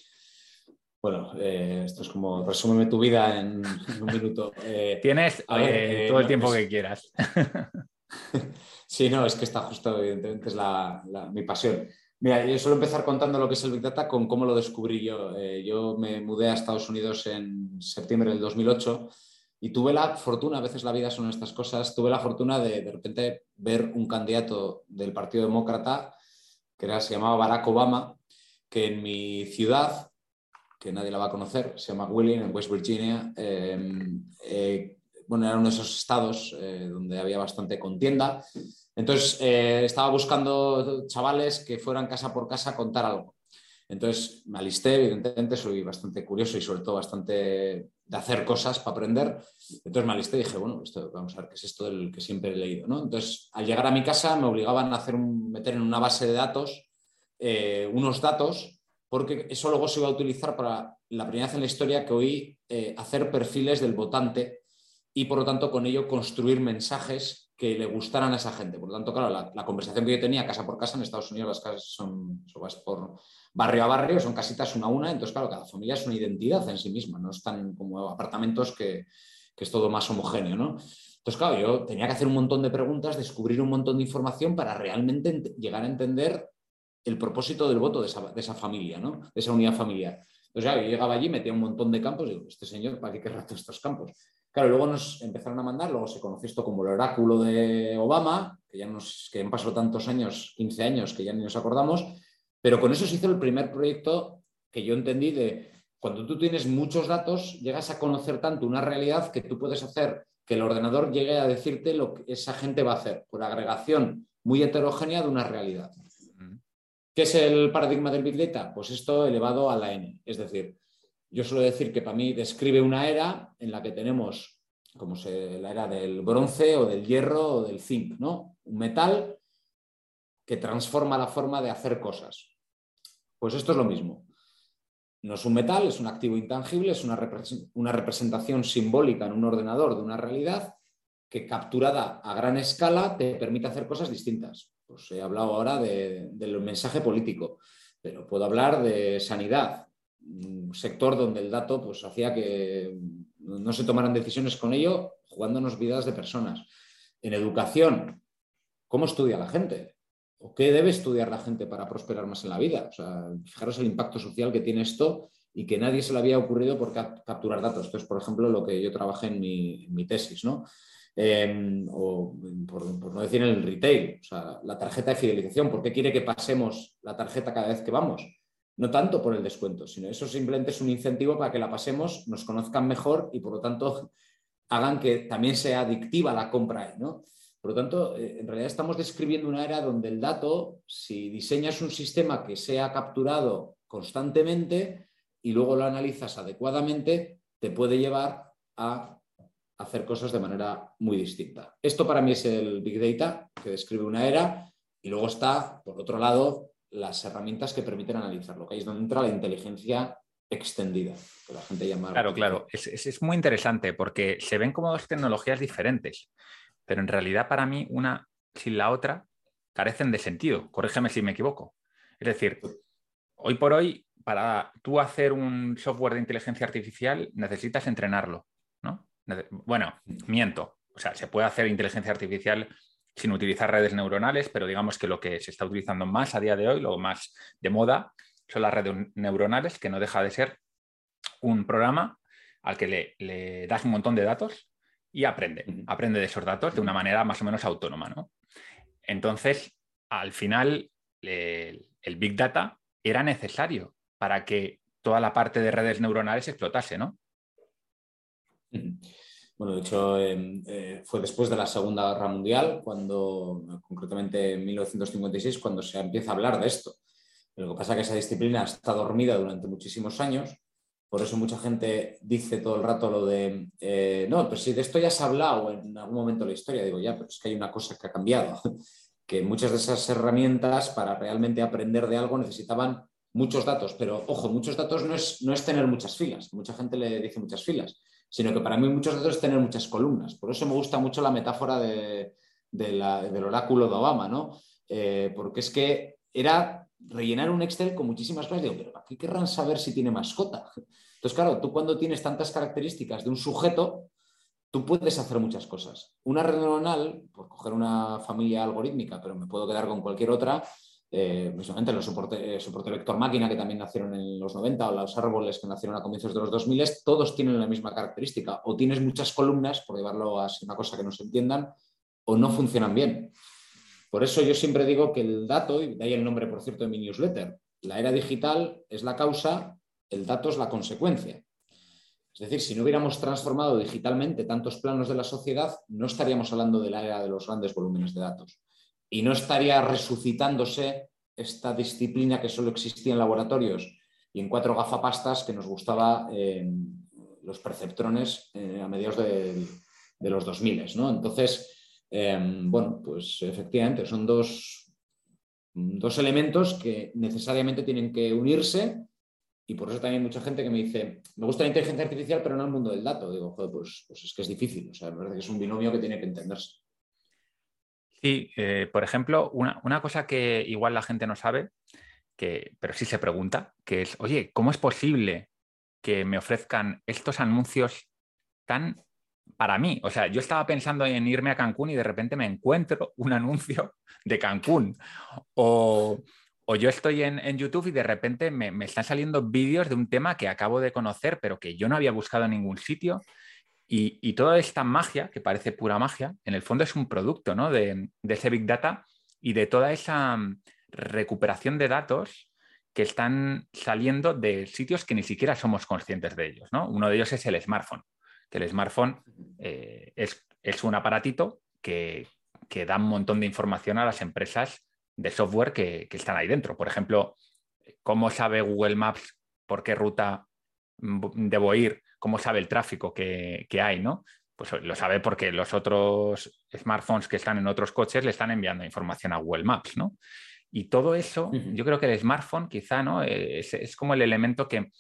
Bueno, eh, esto es como resúmeme tu vida en, un minuto. Eh, Tienes eh, todo el tiempo que quieras. [LAUGHS] sí, no, es que está justo, evidentemente, es mi pasión. Mira, yo suelo empezar contando lo que es el Big Data con cómo lo descubrí yo. yo me mudé a Estados Unidos en septiembre del 2008 y tuve la fortuna, a veces la vida son estas cosas, tuve la fortuna de de repente ver un candidato del Partido Demócrata, que era, se llamaba Barack Obama, que en mi ciudad, que nadie la va a conocer, se llama Wheeling, en West Virginia, em, eh, bueno, era uno de esos estados eh, donde había bastante contienda. Entonces, eh, estaba buscando chavales que fueran casa por casa a contar algo. Entonces me alisté, evidentemente soy bastante curioso y sobre todo bastante de hacer cosas para aprender. Entonces me alisté y dije, bueno, esto, vamos a ver qué es esto del que siempre he leído. ¿no? Entonces, al llegar a mi casa me obligaban a hacer un, meter en una base de datos eh, unos datos, porque eso luego se iba a utilizar para la primera vez en la historia que oí eh, hacer perfiles del votante y por lo tanto con ello construir mensajes que le gustaran a esa gente. Por lo tanto, claro, la, conversación que yo tenía casa por casa en Estados Unidos, las casas son, son por barrio a barrio, son casitas una a una, entonces claro, cada familia es una identidad en sí misma, no están como apartamentos que, es todo más homogéneo, ¿no? Entonces, claro, yo tenía que hacer un montón de preguntas, descubrir un montón de información para realmente llegar a entender el propósito del voto de esa, familia, ¿no? De esa unidad familiar. Entonces, yo llegaba allí, metía un montón de campos y digo, este señor, ¿para qué querrá estos campos? Claro, luego nos empezaron a mandar, luego se conoció esto como el oráculo de Obama, que ya, nos, que han pasado tantos años, 15 años, que ya ni nos acordamos, pero con eso se hizo el primer proyecto que yo entendí de cuando tú tienes muchos datos, llegas a conocer tanto una realidad que tú puedes hacer que el ordenador llegue a decirte lo que esa gente va a hacer, por agregación muy heterogénea de una realidad. ¿Qué es el paradigma del Big Data? Pues esto elevado a la N. Es decir, yo suelo decir que para mí describe una era en la que tenemos como se, la era del bronce o del hierro o del zinc, ¿no? Un metal que transforma la forma de hacer cosas. Pues esto es lo mismo. No es un metal, es un activo intangible, es una, representación simbólica en un ordenador de una realidad que capturada a gran escala te permite hacer cosas distintas. Pues he hablado ahora del mensaje político, pero puedo hablar de sanidad, un sector donde el dato pues, hacía que no se tomaran decisiones con ello, jugándonos vidas de personas. En educación, ¿cómo estudia la gente? o qué debe estudiar la gente para prosperar más en la vida. Fijaros el impacto social que tiene esto y que nadie se le había ocurrido por capturar datos. Esto es, por ejemplo, lo que yo trabajé en mi, tesis, ¿no? Em, o por, no decir en el retail, o sea, la tarjeta de fidelización, ¿por qué quiere que pasemos la tarjeta cada vez que vamos? No tanto por el descuento, sino eso simplemente es un incentivo para que la pasemos, nos conozcan mejor y por lo tanto hagan que también sea adictiva la compra, ¿no? Por lo tanto, eh, en realidad estamos describiendo una era donde el dato, si diseñas un sistema que sea capturado constantemente y luego lo analizas adecuadamente, te puede llevar a hacer cosas de manera muy distinta. Esto para mí es el Big Data, que describe una era, y luego está, por otro lado, las herramientas que permiten analizarlo, que ahí es donde entra la inteligencia extendida, que la gente llama. Claro, claro, es, es muy interesante porque se ven como dos tecnologías diferentes pero en realidad para mí una sin la otra carecen de sentido. Corrígeme si me equivoco. Es decir, hoy por hoy, para tú hacer un software de inteligencia artificial, necesitas entrenarlo. Bueno, miento. O sea, se puede hacer inteligencia artificial sin utilizar redes neuronales, pero digamos que lo que se está utilizando más a día de hoy, lo más de moda, son las redes neuronales, que no deja de ser un programa al que le, le das un montón de datos y aprende, aprende de esos datos de una manera más o menos autónoma. ¿no? Entonces, al final, el, Big Data era necesario para que toda la parte de redes neuronales explotase, ¿no? Bueno, de hecho, em, eh, fue después de la Segunda Guerra Mundial, cuando, concretamente en 1956, cuando se empieza a hablar de esto. Lo que pasa es que esa disciplina está dormida durante muchísimos años por eso mucha gente dice todo el rato lo de, eh, no, pues si de esto ya se ha hablado en algún momento de la historia, digo, ya, pero es que hay una cosa que ha cambiado, [LAUGHS] que muchas de esas herramientas para realmente aprender de algo necesitaban muchos datos, pero ojo, muchos datos no es, no es tener muchas filas, mucha gente le dice muchas filas, sino que para mí muchos datos es tener muchas columnas. Por eso me gusta mucho la metáfora de, del oráculo de Obama, ¿no? Eh, porque es que era rellenar un Excel con muchísimas cosas. Digo, pero aquí querrán saber si tiene mascota? Entonces, claro, tú cuando tienes tantas características de un sujeto, tú puedes hacer muchas cosas. Una red neuronal, por coger una familia algorítmica, pero me puedo quedar con cualquier otra, eh, mismamente los soporte, eh, soporte vector máquina que también nacieron en los 90 o los árboles que nacieron a comienzos de los 2000, todos tienen la misma característica. O tienes muchas columnas, por llevarlo a una cosa que no se entiendan, o no funcionan bien. Por eso yo siempre digo que el dato, y de ahí el nombre, por cierto, de mi newsletter, la era digital es la causa, el dato es la consecuencia. Es decir, si no hubiéramos transformado digitalmente tantos planos de la sociedad, no estaríamos hablando de la era de los grandes volúmenes de datos. Y no estaría resucitándose esta disciplina que solo existía en laboratorios y en cuatro gafapastas que nos gustaba en los perceptrones eh, a mediados de, los 2000. ¿no? Entonces, Em, bueno, pues efectivamente son dos, dos elementos que necesariamente tienen que unirse y por eso también hay mucha gente que me dice, me gusta la inteligencia artificial, pero no el mundo del dato. Digo, joder, pues, pues es que es difícil. O sea, me parece que es un binomio que tiene que entenderse. Sí, eh, por ejemplo, una, cosa que igual la gente no sabe, que, pero sí se pregunta, que es, oye, ¿cómo es posible que me ofrezcan estos anuncios tan para mí, o sea, yo estaba pensando en irme a Cancún y de repente me encuentro un [LAUGHS] anuncio de Cancún. O, yo estoy en, YouTube y de repente me, están saliendo vídeos de un tema que acabo de conocer, pero que yo no había buscado en ningún sitio. Y, toda esta magia, que parece pura magia, en el fondo es un producto ¿no? de, de ese Big Data y de toda esa mm, recuperación de datos que están saliendo de sitios que ni siquiera somos conscientes de ellos. ¿no? Uno de ellos es el smartphone, que el smartphone eh, es, un aparatito que, da un montón de información a las empresas de software que, están ahí dentro. Por ejemplo, cómo sabe Google Maps por qué ruta debo ir, cómo sabe el tráfico que, que hay, ¿no? Pues lo sabe porque los otros smartphones que están en otros coches le están enviando información a Google Maps, ¿no? Y todo eso, yo creo que el smartphone quizá ¿no? es, como el elemento que,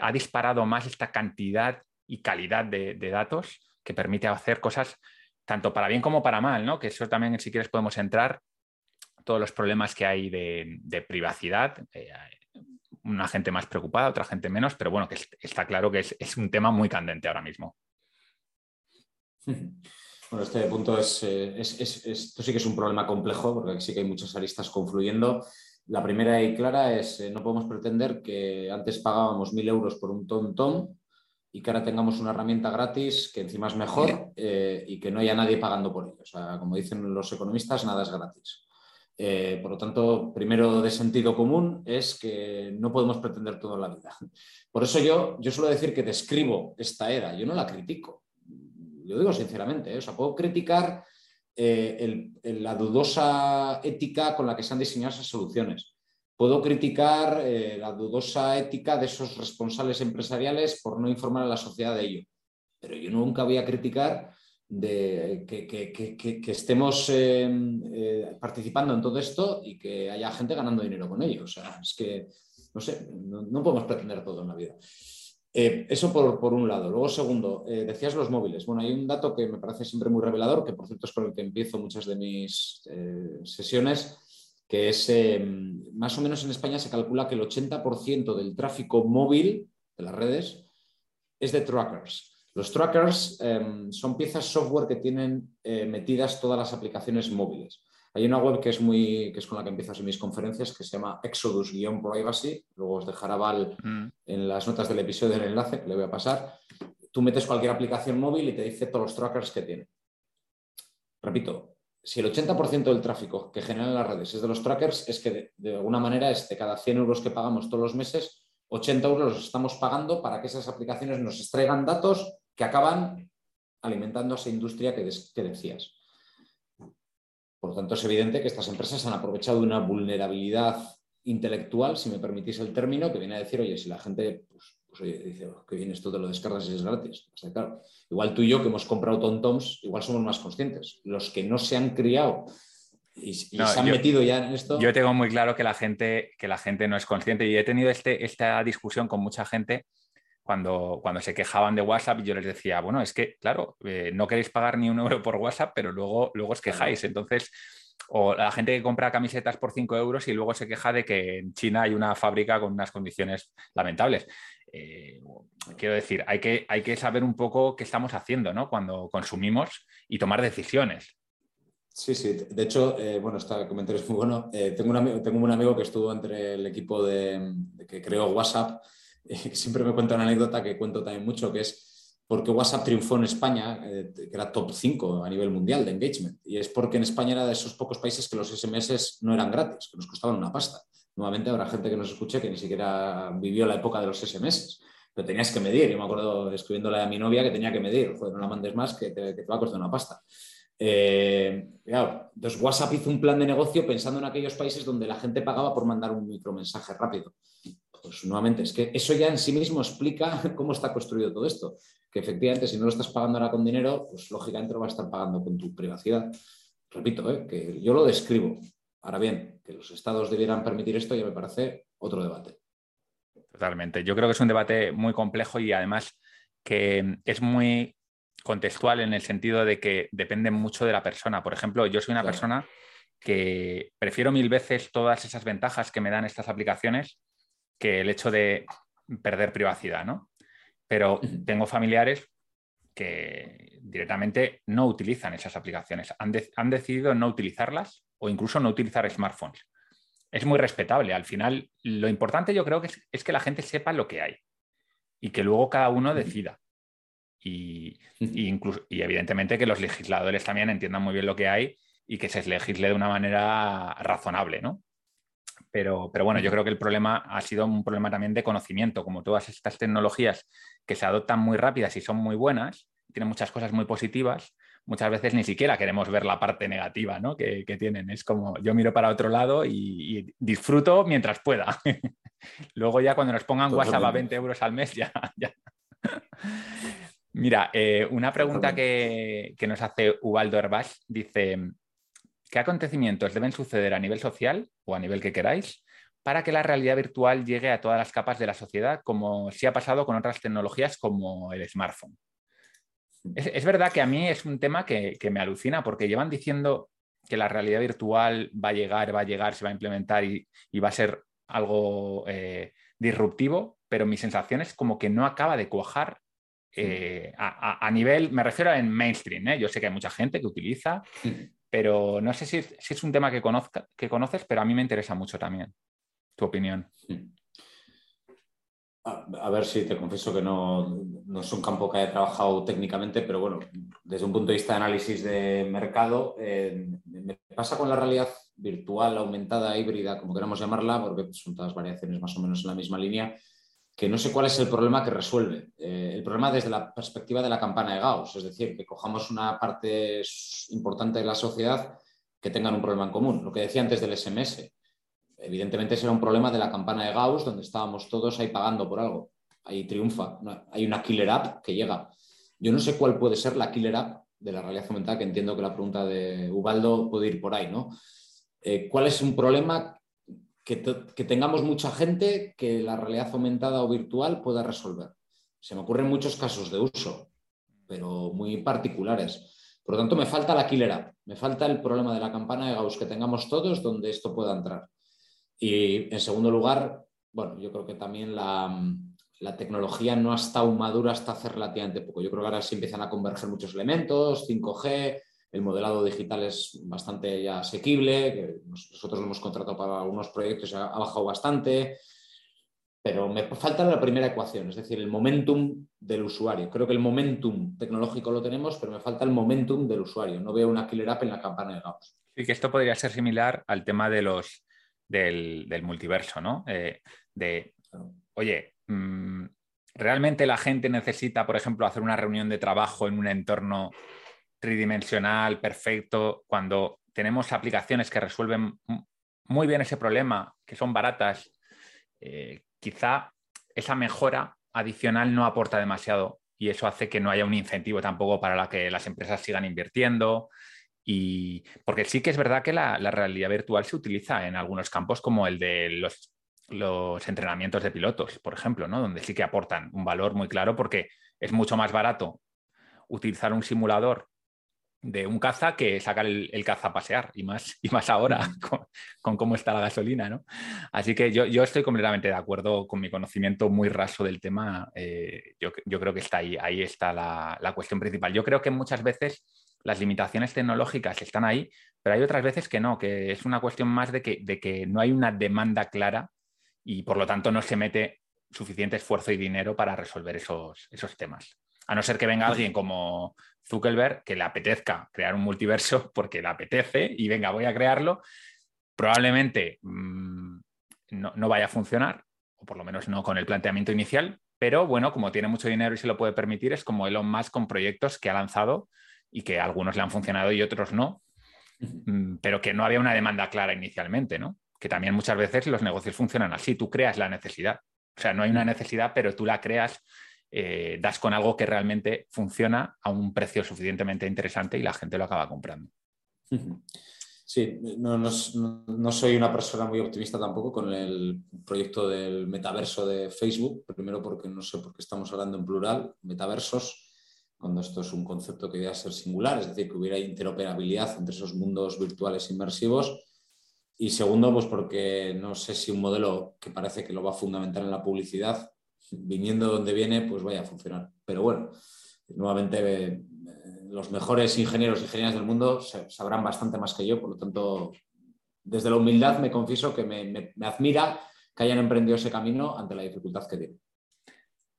ha disparado más esta cantidad y calidad de, datos que permite hacer cosas tanto para bien como para mal, ¿no? que eso también si quieres podemos entrar, todos los problemas que hay de, privacidad, eh, una gente más preocupada, otra gente menos, pero bueno, que está claro que es un tema muy candente ahora mismo. [LAUGHS] Bueno, este punto es, eh, esto sí que es un problema complejo, porque sí que hay muchas aristas confluyendo. La primera y clara es, eh, no podemos pretender que antes pagábamos mil euros por un tom-tom y que ahora tengamos una herramienta gratis que encima es mejor eh, y que no haya nadie pagando por ello. O sea, como dicen los economistas, nada es gratis. Por lo tanto, primero de sentido común es que no podemos pretender todo en la vida. Por eso yo, yo suelo decir que describo esta era, yo no la critico lo digo sinceramente, ¿eh? o sea, puedo criticar eh, la dudosa ética con la que se han diseñado esas soluciones. Puedo criticar eh, la dudosa ética de esos responsables empresariales por no informar a la sociedad de ello. Pero yo nunca voy a criticar de que, estemos participando en todo esto y que haya gente ganando dinero con ello. O sea, es que, no sé, no podemos pretender todo en la vida. Eh, eso por, un lado. Luego, segundo, eh, decías los móviles. Bueno, hay un dato que me parece siempre muy revelador, que por cierto es con el que empiezo muchas de mis eh, sesiones, que es más o menos en España se calcula que el 80% del tráfico móvil de las redes es de trackers. Los trackers son piezas software que tienen metidas todas las aplicaciones móviles. Hay una web que es, muy, que es con la que empiezo así mis conferencias que se llama Exodus-Privacy. Luego os dejará Val mm. en las notas del episodio el enlace que le voy a pasar. Tú metes cualquier aplicación móvil y te dice todos los trackers que tiene. Repito, si el 80% del tráfico que generan las redes es de los trackers, es que de, alguna manera es de cada 100 euros que pagamos todos los meses, 80 euros los estamos pagando para que esas aplicaciones nos extraigan datos que acaban alimentando a esa industria que, que decías. Por lo tanto, es evidente que estas empresas han aprovechado una vulnerabilidad intelectual, si me permitís el término, que viene a decir, oye, si la gente pues, pues dice, oh, que bien esto te lo descargas y es gratis. igual tú y yo que hemos comprado tontoms, igual somos más conscientes. Los que no se han criado y, se han metido ya en esto. Yo tengo muy claro que la gente, que la gente no es consciente y he tenido este, esta discusión con mucha gente cuando, cuando se quejaban de WhatsApp, yo les decía, bueno, es que, claro, eh, no queréis pagar ni un euro por WhatsApp, pero luego, luego os quejáis. Entonces, o la gente que compra camisetas por 5 euros y luego se queja de que en China hay una fábrica con unas condiciones lamentables. Eh, quiero decir, hay que, hay que saber un poco qué estamos haciendo ¿no? cuando consumimos y tomar decisiones. Sí, sí. De hecho, eh, bueno, este comentario es muy bueno. tengo, un amigo, tengo un amigo que estuvo entre el equipo de que creó WhatsApp [LAUGHS] siempre me cuenta una anécdota que cuento también mucho, que es porque WhatsApp triunfó en España, eh, que era top 5 a nivel mundial de engagement. Y es porque en España era de esos pocos países que los SMS no eran gratis, que nos costaban una pasta. Nuevamente habrá gente que nos escuche que ni siquiera vivió la época de los SMS, pero tenías que medir. Yo me acuerdo escribiéndole a mi novia que tenía que medir, joder, no la mandes más que te, va a costar una pasta. Eh, entonces WhatsApp hizo un plan de negocio pensando en aquellos países donde la gente pagaba por mandar un micromensaje rápido pues nuevamente, es que eso ya en sí mismo explica [LAUGHS] cómo está construido todo esto. Que efectivamente, si no lo estás pagando ahora con dinero, pues lógicamente lo vas a estar pagando con tu privacidad. Repito, ¿eh? que yo lo describo. Ahora bien, que los estados debieran permitir esto ya me parece otro debate. Totalmente. Yo creo que es un debate muy complejo y además que es muy contextual en el sentido de que depende mucho de la persona. Por ejemplo, yo soy una persona que prefiero mil veces todas esas ventajas que me dan estas aplicaciones que el hecho de perder privacidad, ¿no? Pero tengo familiares que directamente no utilizan esas aplicaciones, han, decidido no utilizarlas o incluso no utilizar smartphones. Es muy respetable. Al final, lo importante yo creo que es, que la gente sepa lo que hay y que luego cada uno decida. Y, incluso, y evidentemente que los legisladores también entiendan muy bien lo que hay y que se legisle de una manera razonable, ¿no? Pero, pero, bueno, yo creo que el problema ha sido un problema también de conocimiento, como todas estas tecnologías que se adoptan muy rápidas y son muy buenas, tienen muchas cosas muy positivas, muchas veces ni siquiera queremos ver la parte negativa ¿no? que, tienen. Es como yo miro para otro lado y, disfruto mientras pueda. [LAUGHS] Luego ya cuando nos pongan WhatsApp a 20 euros al mes, [LAUGHS] ya. Mira, eh, una pregunta que, nos hace Ubaldo Herbás dice, ¿qué acontecimientos deben suceder a nivel social o a nivel que queráis para que la realidad virtual llegue a todas las capas de la sociedad, como sí ha pasado con otras tecnologías como el smartphone? Es, verdad que a mí es un tema que, me alucina porque llevan diciendo que la realidad virtual va a llegar, va a llegar, se va a implementar y, va a ser algo eh, disruptivo, pero mi sensación es como que no acaba de cuajar eh, a, nivel, me refiero en mainstream, ¿eh? yo sé que hay mucha gente que utiliza, pero no sé si, es un tema que, conozca, que conoces, pero a mí me interesa mucho también tu opinión. A, ver si te confieso que no, es un campo que haya trabajado técnicamente, pero bueno, desde un punto de vista de análisis de mercado, eh, me pasa con la realidad virtual, aumentada, híbrida, como queramos llamarla, porque son todas variaciones más o menos en la misma línea, que no sé cuál es el problema que resuelve. Eh, el problema desde la perspectiva de la campana de Gauss, es decir, que cojamos una parte importante de la sociedad que tengan un problema en común. Lo que decía antes del SMS evidentemente será un problema de la campana de Gauss, donde estábamos todos ahí pagando por algo. Ahí triunfa, hay una killer app que llega. Yo no sé cuál puede ser la killer app de la realidad aumentada, que entiendo que la pregunta de Ubaldo puede ir por ahí, ¿no? Eh, ¿Cuál es un problema que, tengamos mucha gente que la realidad aumentada o virtual pueda resolver? Se me ocurren muchos casos de uso, pero muy particulares. Por lo tanto, me falta la killer app, me falta el problema de la campana de Gauss que tengamos todos donde esto pueda entrar. Y en segundo lugar, bueno, yo creo que también la, tecnología no ha estado madura hasta hace relativamente poco. Yo creo que ahora sí empiezan a converger muchos elementos, 5G, el modelado digital es bastante ya asequible, que nosotros lo hemos contratado para algunos proyectos y ha bajado bastante, pero me falta la primera ecuación, es decir, el momentum del usuario. Creo que el momentum tecnológico lo tenemos, pero me falta el momentum del usuario. No veo una killer app en la campana de Gauss. Y que esto podría ser similar al tema de los del, multiverso, ¿no? Eh, de, oye, mm, ¿realmente la gente necesita, por ejemplo, hacer una reunión de trabajo en un entorno tridimensional, perfecto, cuando tenemos aplicaciones que resuelven muy bien ese problema, que son baratas? Eh, quizá esa mejora adicional no aporta demasiado y eso hace que no haya un incentivo tampoco para que las empresas sigan invirtiendo, y porque sí que es verdad que la, realidad virtual se utiliza en algunos campos como el de los, entrenamientos de pilotos, por ejemplo, ¿no? donde sí que aportan un valor muy claro porque es mucho más barato utilizar un simulador de un caza que sacar el, caza a pasear y más, y más ahora con, cómo está la gasolina. ¿no? Así que yo, estoy completamente de acuerdo con mi conocimiento muy raso del tema. Eh, yo, creo que está ahí, ahí está la, la cuestión principal. Yo creo que muchas veces las limitaciones tecnológicas están ahí, pero hay otras veces que no, que es una cuestión más de que, de que no hay una demanda clara y por lo tanto no se mete suficiente esfuerzo y dinero para resolver esos, esos temas. A no ser que venga alguien como Zuckerberg que le apetezca crear un multiverso [LAUGHS] porque le apetece y venga, voy a crearlo, probablemente mm, no, no, vaya a funcionar, o por lo menos no con el planteamiento inicial, pero bueno, como tiene mucho dinero y se lo puede permitir, es como Elon Musk con proyectos que ha lanzado y que algunos le han funcionado y otros no, mm, pero que no había una demanda clara inicialmente, ¿no? Que también muchas veces los negocios funcionan así, tú creas la necesidad. O sea, no hay una necesidad, pero tú la creas, eh, das con algo que realmente funciona a un precio suficientemente interesante y la gente lo acaba comprando. Sí, no, no, soy una persona muy optimista tampoco con el proyecto del metaverso de Facebook, primero porque no sé por qué estamos hablando en plural, metaversos, cuando esto es un concepto que debía ser singular, es decir, que hubiera interoperabilidad entre esos mundos virtuales inmersivos. Y segundo, pues porque no sé si un modelo que parece que lo va a fundamentar en la publicidad, viniendo donde viene, pues vaya a funcionar. Pero bueno, nuevamente eh, los mejores ingenieros y ingenieras del mundo sabrán bastante más que yo, por lo tanto, desde la humildad me confieso que me, me admira que hayan emprendido ese camino ante la dificultad que tiene.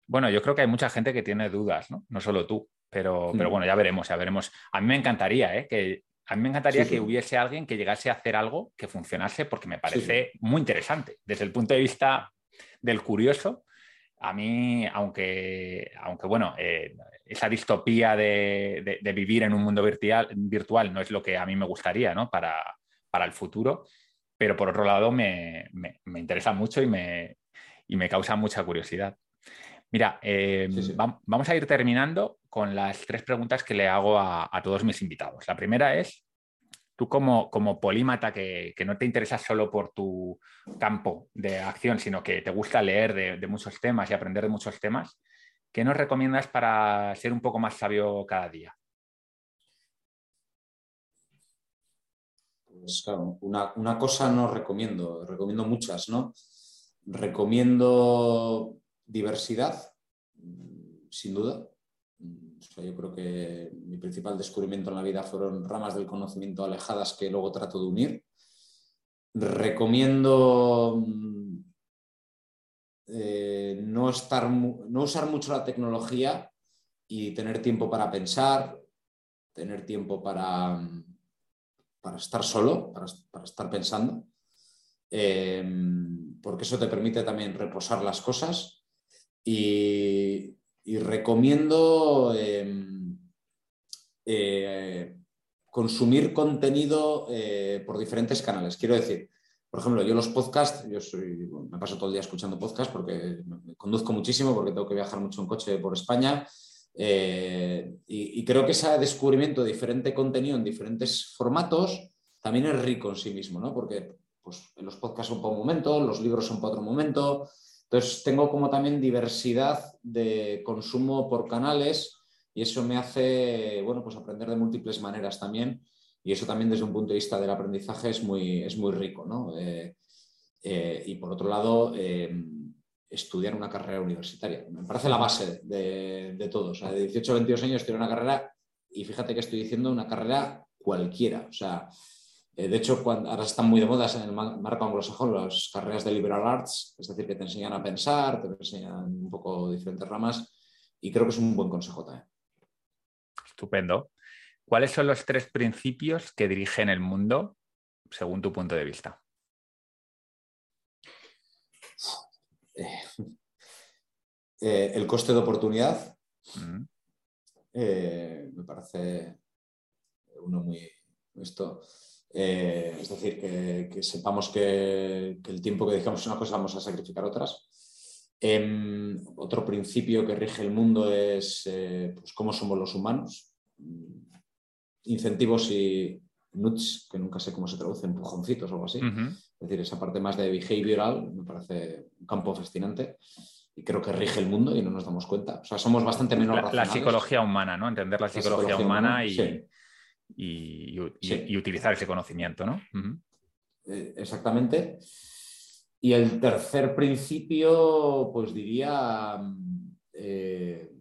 Bueno, yo creo que hay mucha gente que tiene dudas, ¿no? No solo tú, pero, pero mm. bueno, ya veremos, ya veremos. A mí me encantaría ¿eh? que, A mí me encantaría que hubiese alguien que llegase a hacer algo que funcionase porque me parece muy interesante. Desde el punto de vista del curioso, a mí, aunque, aunque bueno, eh, esa distopía de, vivir en un mundo virtual, virtual, no es lo que a mí me gustaría ¿no? para, el futuro, pero por otro lado me, interesa mucho y me, me, causa mucha curiosidad. Mira, eh, vamos a ir terminando con las tres preguntas que le hago a, todos mis invitados. La primera es, tú como, como polímata que, no te interesa solo por tu campo de acción, sino que te gusta leer de, muchos temas y aprender de muchos temas, ¿qué nos recomiendas para ser un poco más sabio cada día? Pues claro, una, una cosa no recomiendo, recomiendo muchas, ¿no? Recomiendo diversidad, sin duda, yo creo que mi principal descubrimiento en la vida fueron ramas del conocimiento alejadas que luego trato de unir. Recomiendo mm, eh, no, estar, no usar mucho la tecnología y tener tiempo para pensar, tener tiempo para, para estar solo, para, estar pensando, em, porque eso te permite también reposar las cosas y, y recomiendo em, eh, consumir contenido eh, por diferentes canales. Quiero decir, por ejemplo, yo los podcasts, yo me paso todo el día escuchando podcasts porque me conduzco muchísimo, porque tengo que viajar mucho en coche por España. Eh, y, creo que ese descubrimiento de diferente contenido en diferentes formatos también es rico en sí mismo, ¿no? Porque pues, los podcasts son para un momento, los libros son para otro momento, entonces, tengo como también diversidad de consumo por canales y eso me hace, bueno, pues aprender de múltiples maneras también. Y eso también desde un punto de vista del aprendizaje es muy, es muy rico, ¿no? Eh, eh, y por otro lado, eh, estudiar una carrera universitaria. Me parece la base de, de todo. O sea, de 18 a 22 años estudiar una carrera y fíjate que estoy diciendo una carrera cualquiera. O sea, eh, de hecho, cuando, ahora están muy de moda en el marco anglosajón las carreras de liberal arts, es decir, que te enseñan a pensar, te enseñan un poco diferentes ramas y creo que es un buen consejo también. Estupendo. ¿Cuáles son los tres principios que dirigen el mundo según tu punto de vista? Eh, eh, el coste de oportunidad. Mm. me parece uno muy... Esto, eh, es decir, que, sepamos que, el tiempo que dedicamos a una cosa vamos a sacrificar otras. Em, otro principio que rige el mundo es eh, pues, cómo somos los humanos. Incentivos y nuts, que nunca sé cómo se traduce, empujoncitos o algo así. Es decir, esa parte más de behavioral me parece un campo fascinante y creo que rige el mundo y no nos damos cuenta. O sea, somos bastante menos la, La psicología humana, ¿no? Entender la psicología, humana, y, y, utilizar ese conocimiento, ¿no? Eh, exactamente. Y el tercer principio, pues diría eh,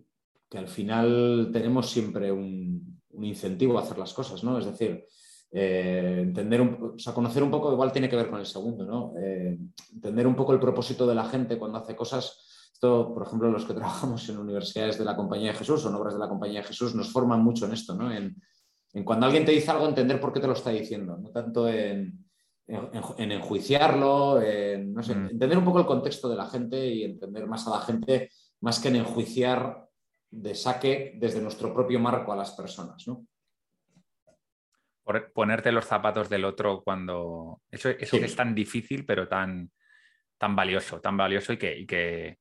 que al final tenemos siempre un, incentivo a hacer las cosas, ¿no? Es decir, eh, entender, o sea, conocer un poco, igual tiene que ver con el segundo, ¿no? entender un poco el propósito de la gente cuando hace cosas. Esto, por ejemplo, los que [LAUGHS] trabajamos en universidades de la Compañía de Jesús o en obras de la Compañía de Jesús nos forman mucho en esto, ¿no? En, en cuando alguien te dice algo, entender por qué te lo está diciendo, no tanto en, enjuiciarlo, en, mm. entender un poco el contexto de la gente y entender más a la gente, más que en enjuiciar de saque desde nuestro propio marco a las personas. ¿no? Ponerte los zapatos del otro cuando... Eso, eso que es tan difícil, pero tan, tan valioso, tan valioso y que, y que,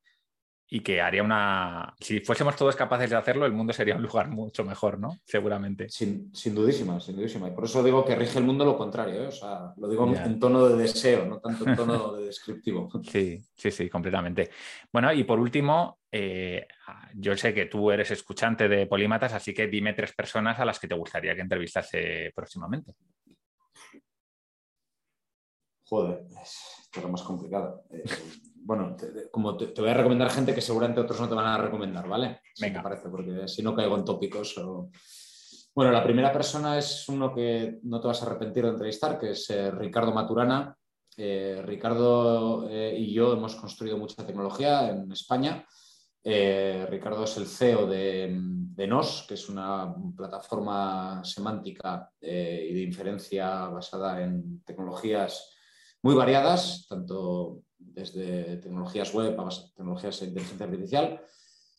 y que haría una... Si fuésemos todos capaces de hacerlo, el mundo sería un lugar mucho mejor, ¿no? Seguramente. Sin, dudísima, sin dudísima. Y por eso digo que rige el mundo lo contrario, ¿eh? O sea, lo digo en tono de deseo, no tanto en tono de descriptivo. [LAUGHS] Sí, sí, sí, completamente. Bueno, y por último, eh, yo sé que tú eres escuchante de Polímatas, así que dime tres personas a las que te gustaría que entrevistase próximamente. Joder, es lo más complicado. Eh, bueno, como te, voy a recomendar gente que seguramente otros no te van a recomendar, ¿vale? Venga. parece, porque si no caigo en tópicos. Bueno, la primera persona es uno que no te vas a arrepentir de entrevistar, que es eh, Ricardo Maturana. Eh, Ricardo y yo hemos construido mucha tecnología en España Ricardo es el CEO de, NOS, que es una plataforma semántica y de inferencia basada en tecnologías muy variadas, tanto desde tecnologías web a tecnologías de inteligencia artificial.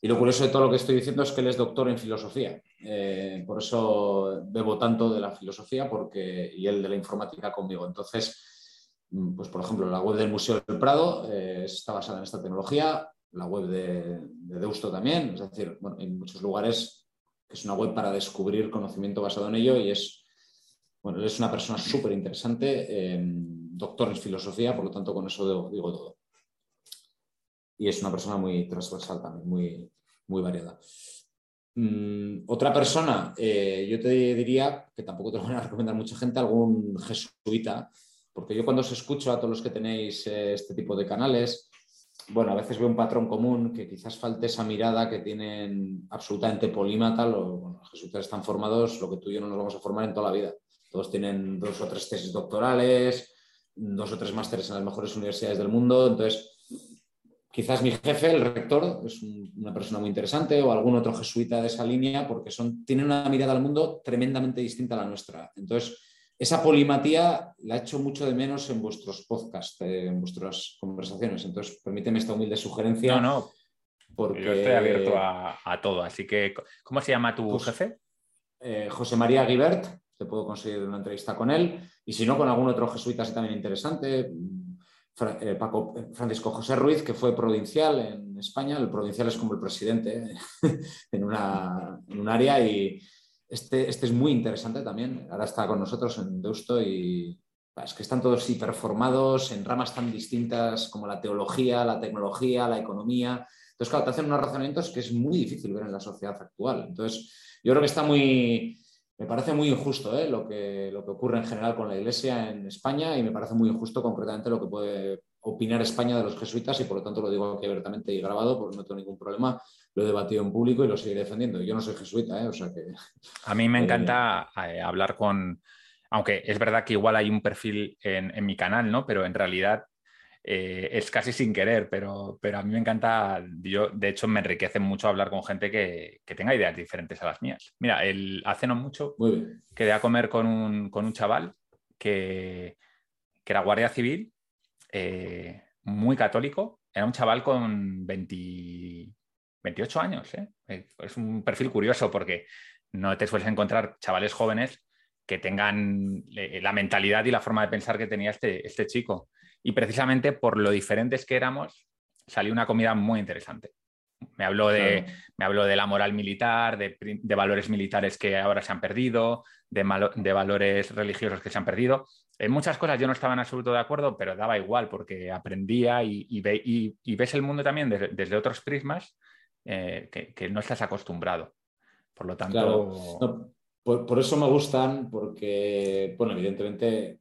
Y lo curioso de todo lo que estoy diciendo es que él es doctor en filosofía. Eh, por eso bebo tanto de la filosofía porque, y él de la informática conmigo. Entonces, mm, pues por ejemplo, la web del Museo del Prado eh, está basada en esta tecnología, la web de, Deusto también. Es decir, bueno, en muchos lugares es una web para descubrir conocimiento basado en ello y es, bueno, él es una persona súper interesante, eh, doctor en filosofía, por lo tanto con eso digo todo y es una persona muy transversal también, muy, variada. Mm, otra persona, eh, yo te diría que tampoco te lo van a recomendar mucha gente, algún jesuita, porque yo cuando os escucho a todos los que tenéis eh, este tipo de canales, bueno, a veces veo un patrón común que quizás falte esa mirada que tienen absolutamente polímata. los jesuitas están formados, lo que tú y yo no nos vamos a formar en toda la vida. Todos tienen dos o tres tesis doctorales, dos o tres másteres en las mejores universidades del mundo. Entonces, quizás mi jefe, el rector, es una persona muy interesante o algún otro jesuita de esa línea porque son, tienen una mirada al mundo tremendamente distinta a la nuestra. Entonces, esa polimatía la he hecho mucho de menos en vuestros podcasts, eh, en vuestras conversaciones. Entonces, permíteme esta humilde sugerencia. No, no. Porque... Yo estoy abierto a, todo. Así que, ¿cómo se llama tu pues, jefe? Eh, José María Guibert. Te puedo conseguir una entrevista con él. Y si no, con algún otro jesuita así también interesante. Eh, Paco, eh, Francisco José Ruiz, que fue provincial en España. El provincial es como el presidente [LAUGHS] en, una, un área y este, este, es muy interesante también. Ahora está con nosotros en Deusto y es que están todos hiperformados en ramas tan distintas como la teología, la tecnología, la economía. Entonces, claro, te hacen unos razonamientos que es muy difícil ver en la sociedad actual. Entonces, yo creo que está muy, me parece muy injusto ¿eh? lo, que, lo que ocurre en general con la Iglesia en España y me parece muy injusto concretamente lo que puede opinar España de los jesuitas y por lo tanto lo digo aquí abiertamente y grabado porque no tengo ningún problema, lo he debatido en público y lo seguiré defendiendo. Yo no soy jesuita, ¿eh? o sea que... A mí me encanta eh, hablar con, aunque es verdad que igual hay un perfil en, en mi canal, ¿no? Pero en realidad eh, es casi sin querer, pero, pero a mí me encanta, yo de hecho me enriquece mucho hablar con gente que, tenga ideas diferentes a las mías. Mira, el, hace no mucho quedé a comer con un, con un chaval que, que, era guardia civil, eh, muy católico, era un chaval con 28 años. ¿eh? Es un perfil curioso porque no te sueles encontrar chavales jóvenes que tengan la mentalidad y la forma de pensar que tenía este, este chico. Y precisamente por lo diferentes que éramos, salió una comida muy interesante. Me habló de, me habló de la moral militar, de, valores militares que ahora se han perdido, de, de, valores religiosos que se han perdido. En muchas cosas yo no estaba en absoluto de acuerdo, pero daba igual porque aprendía y, y, ves el mundo también desde, otros prismas eh, que, no estás acostumbrado. Por lo tanto... por, eso me gustan, porque, bueno, evidentemente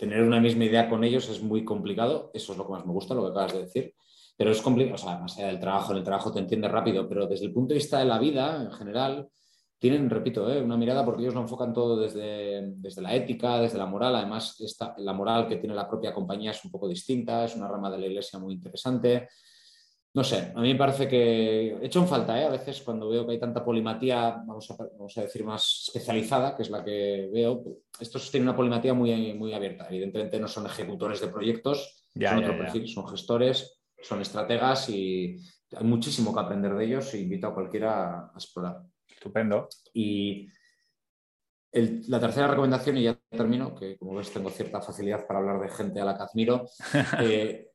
tener una misma idea con ellos es muy complicado, eso es lo que más me gusta, lo que acabas de decir, pero es complicado, o sea, más allá del trabajo, en el trabajo te entiendes rápido, pero desde el punto de vista de la vida en general, tienen, repito, ¿eh? una mirada porque ellos lo enfocan todo desde, desde la ética, desde la moral, además esta, la moral que tiene la propia compañía es un poco distinta, es una rama de la iglesia muy interesante, no sé, a mí me parece que he hecho en falta, ¿eh? a veces cuando veo que hay tanta polimatía, vamos a, decir, más especializada, que es la que veo, estos tienen una polimatía muy, muy abierta. Evidentemente no son ejecutores de proyectos, son otro perfil, son gestores, son estrategas y hay muchísimo que aprender de ellos y invito a cualquiera a explorar. Estupendo. Y la tercera recomendación, y ya termino, que como ves tengo cierta facilidad para hablar de gente a la que admiro. [LAUGHS] Eh,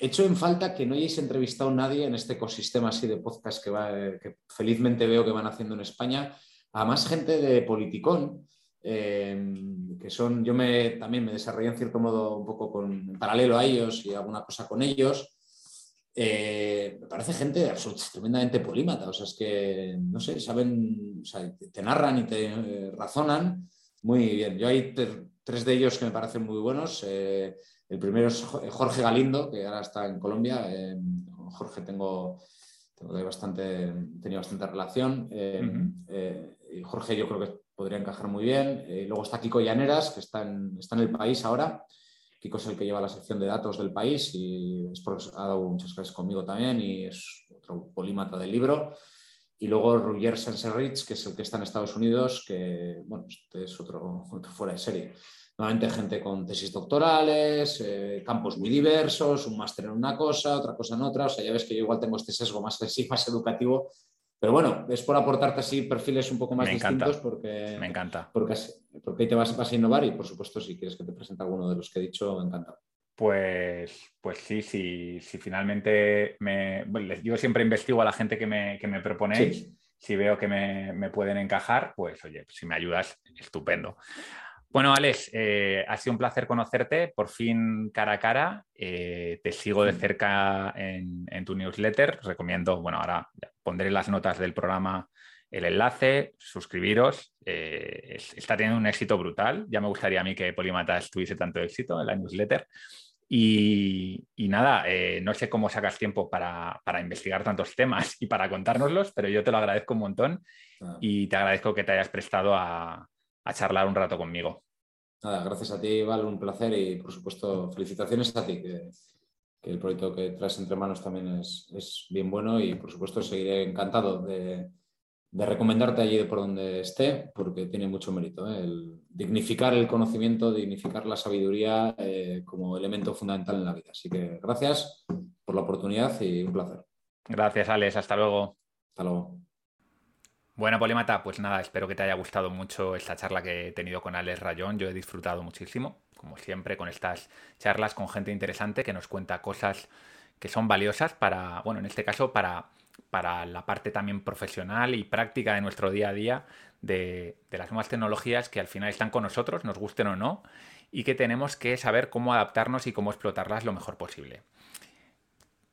hecho en falta que no hayáis entrevistado a nadie en este ecosistema así de podcast que, va, que felizmente veo que van haciendo en España, a más gente de politicón, eh, que son, yo me, también me desarrollé en cierto modo un poco con, en paralelo a ellos y alguna cosa con ellos. Eh, me parece gente tremendamente polímata, o sea, es que, no sé, saben, o sea, te narran y te eh, razonan muy bien. Yo hay tres de ellos que me parecen muy buenos. El primero es Jorge Galindo, que ahora está en Colombia. Eh, Jorge tengo, tengo bastante, tenido bastante relación. Eh, eh, Jorge yo creo que podría encajar muy bien. luego está Kiko Llaneras, que está en, está en el país ahora. Kiko es el que lleva la sección de datos del país y es ha dado muchas clases conmigo también y es otro polímata del libro. Y luego Roger Senserrich, que es el que está en Estados Unidos, que bueno, este es otro, [LAUGHS] fuera de serie. Nuevamente gente con tesis doctorales, eh, campos muy diversos, un máster en una cosa, otra cosa en otra. O sea, ya ves que yo igual tengo este sesgo más, [LAUGHS] más educativo pero bueno, es por aportarte así perfiles un poco más distintos porque me encanta. Porque, porque ahí te vas, vas, a innovar y por supuesto si quieres que te presente alguno de los que he dicho, me encanta. Pues, pues sí, sí, si finalmente me. yo siempre investigo a la gente que me, que me proponéis. Si veo que me, me, pueden encajar, pues oye, si me ayudas, estupendo. Bueno, Alex, eh, ha sido un placer conocerte, por fin cara a cara. Eh, te sigo de cerca en, tu newsletter. Recomiendo, bueno, ahora pondré las notas del programa el enlace, suscribiros. Eh, está teniendo un éxito brutal. Ya me gustaría a mí que Polimatas tuviese tanto éxito en la newsletter. Y, nada, no sé cómo sacas tiempo para, investigar tantos temas y para contárnoslos, pero yo te lo agradezco un montón ah. y te agradezco que te hayas prestado a, a charlar un rato conmigo. Nada, gracias a ti, Val, un placer y por supuesto felicitaciones a ti, que, el proyecto que traes entre manos también es, bien bueno y por supuesto seguiré encantado de, recomendarte allí de por donde esté porque tiene mucho mérito. ¿eh? El dignificar el conocimiento, dignificar la sabiduría eh, como elemento fundamental en la vida. Así que gracias por la oportunidad y un placer. Gracias, Alex. Hasta luego. Hasta luego. Bueno, Polímata, pues nada, espero que te haya gustado mucho esta charla que he tenido con Alex Rayón. Yo he disfrutado muchísimo, como siempre, con estas charlas con gente interesante que nos cuenta cosas que son valiosas para, bueno, en este caso, para, para la parte también profesional y práctica de nuestro día a día de, las nuevas tecnologías que al final están con nosotros, nos gusten o no, y que tenemos que saber cómo adaptarnos y cómo explotarlas lo mejor posible.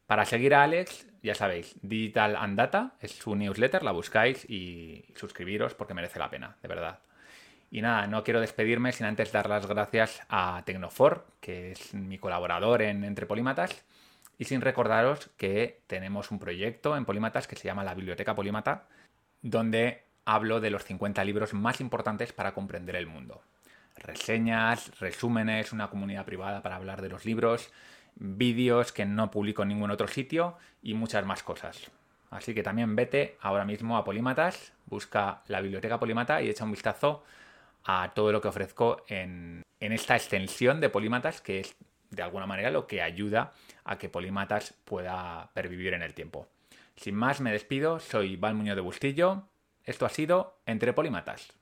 Para seguir a Alex, ya sabéis, Digital and Data es su newsletter, la buscáis y suscribiros porque merece la pena, de verdad. Y nada, no quiero despedirme sin antes dar las gracias a Tecnofor, que es mi colaborador en Entre Polímatas, y sin recordaros que tenemos un proyecto en Polímatas que se llama la Biblioteca Polímata, donde hablo de los 50 libros más importantes para comprender el mundo. Reseñas, resúmenes, una comunidad privada para hablar de los libros, vídeos que no publico en ningún otro sitio y muchas más cosas. Así que también vete ahora mismo a Polímatas, busca la biblioteca Polímata y echa un vistazo a todo lo que ofrezco en, en esta extensión de Polímatas, que es de alguna manera lo que ayuda a que Polímatas pueda pervivir en el tiempo. Sin más, me despido, soy Val Muñoz de Bustillo, esto ha sido Entre Polímatas.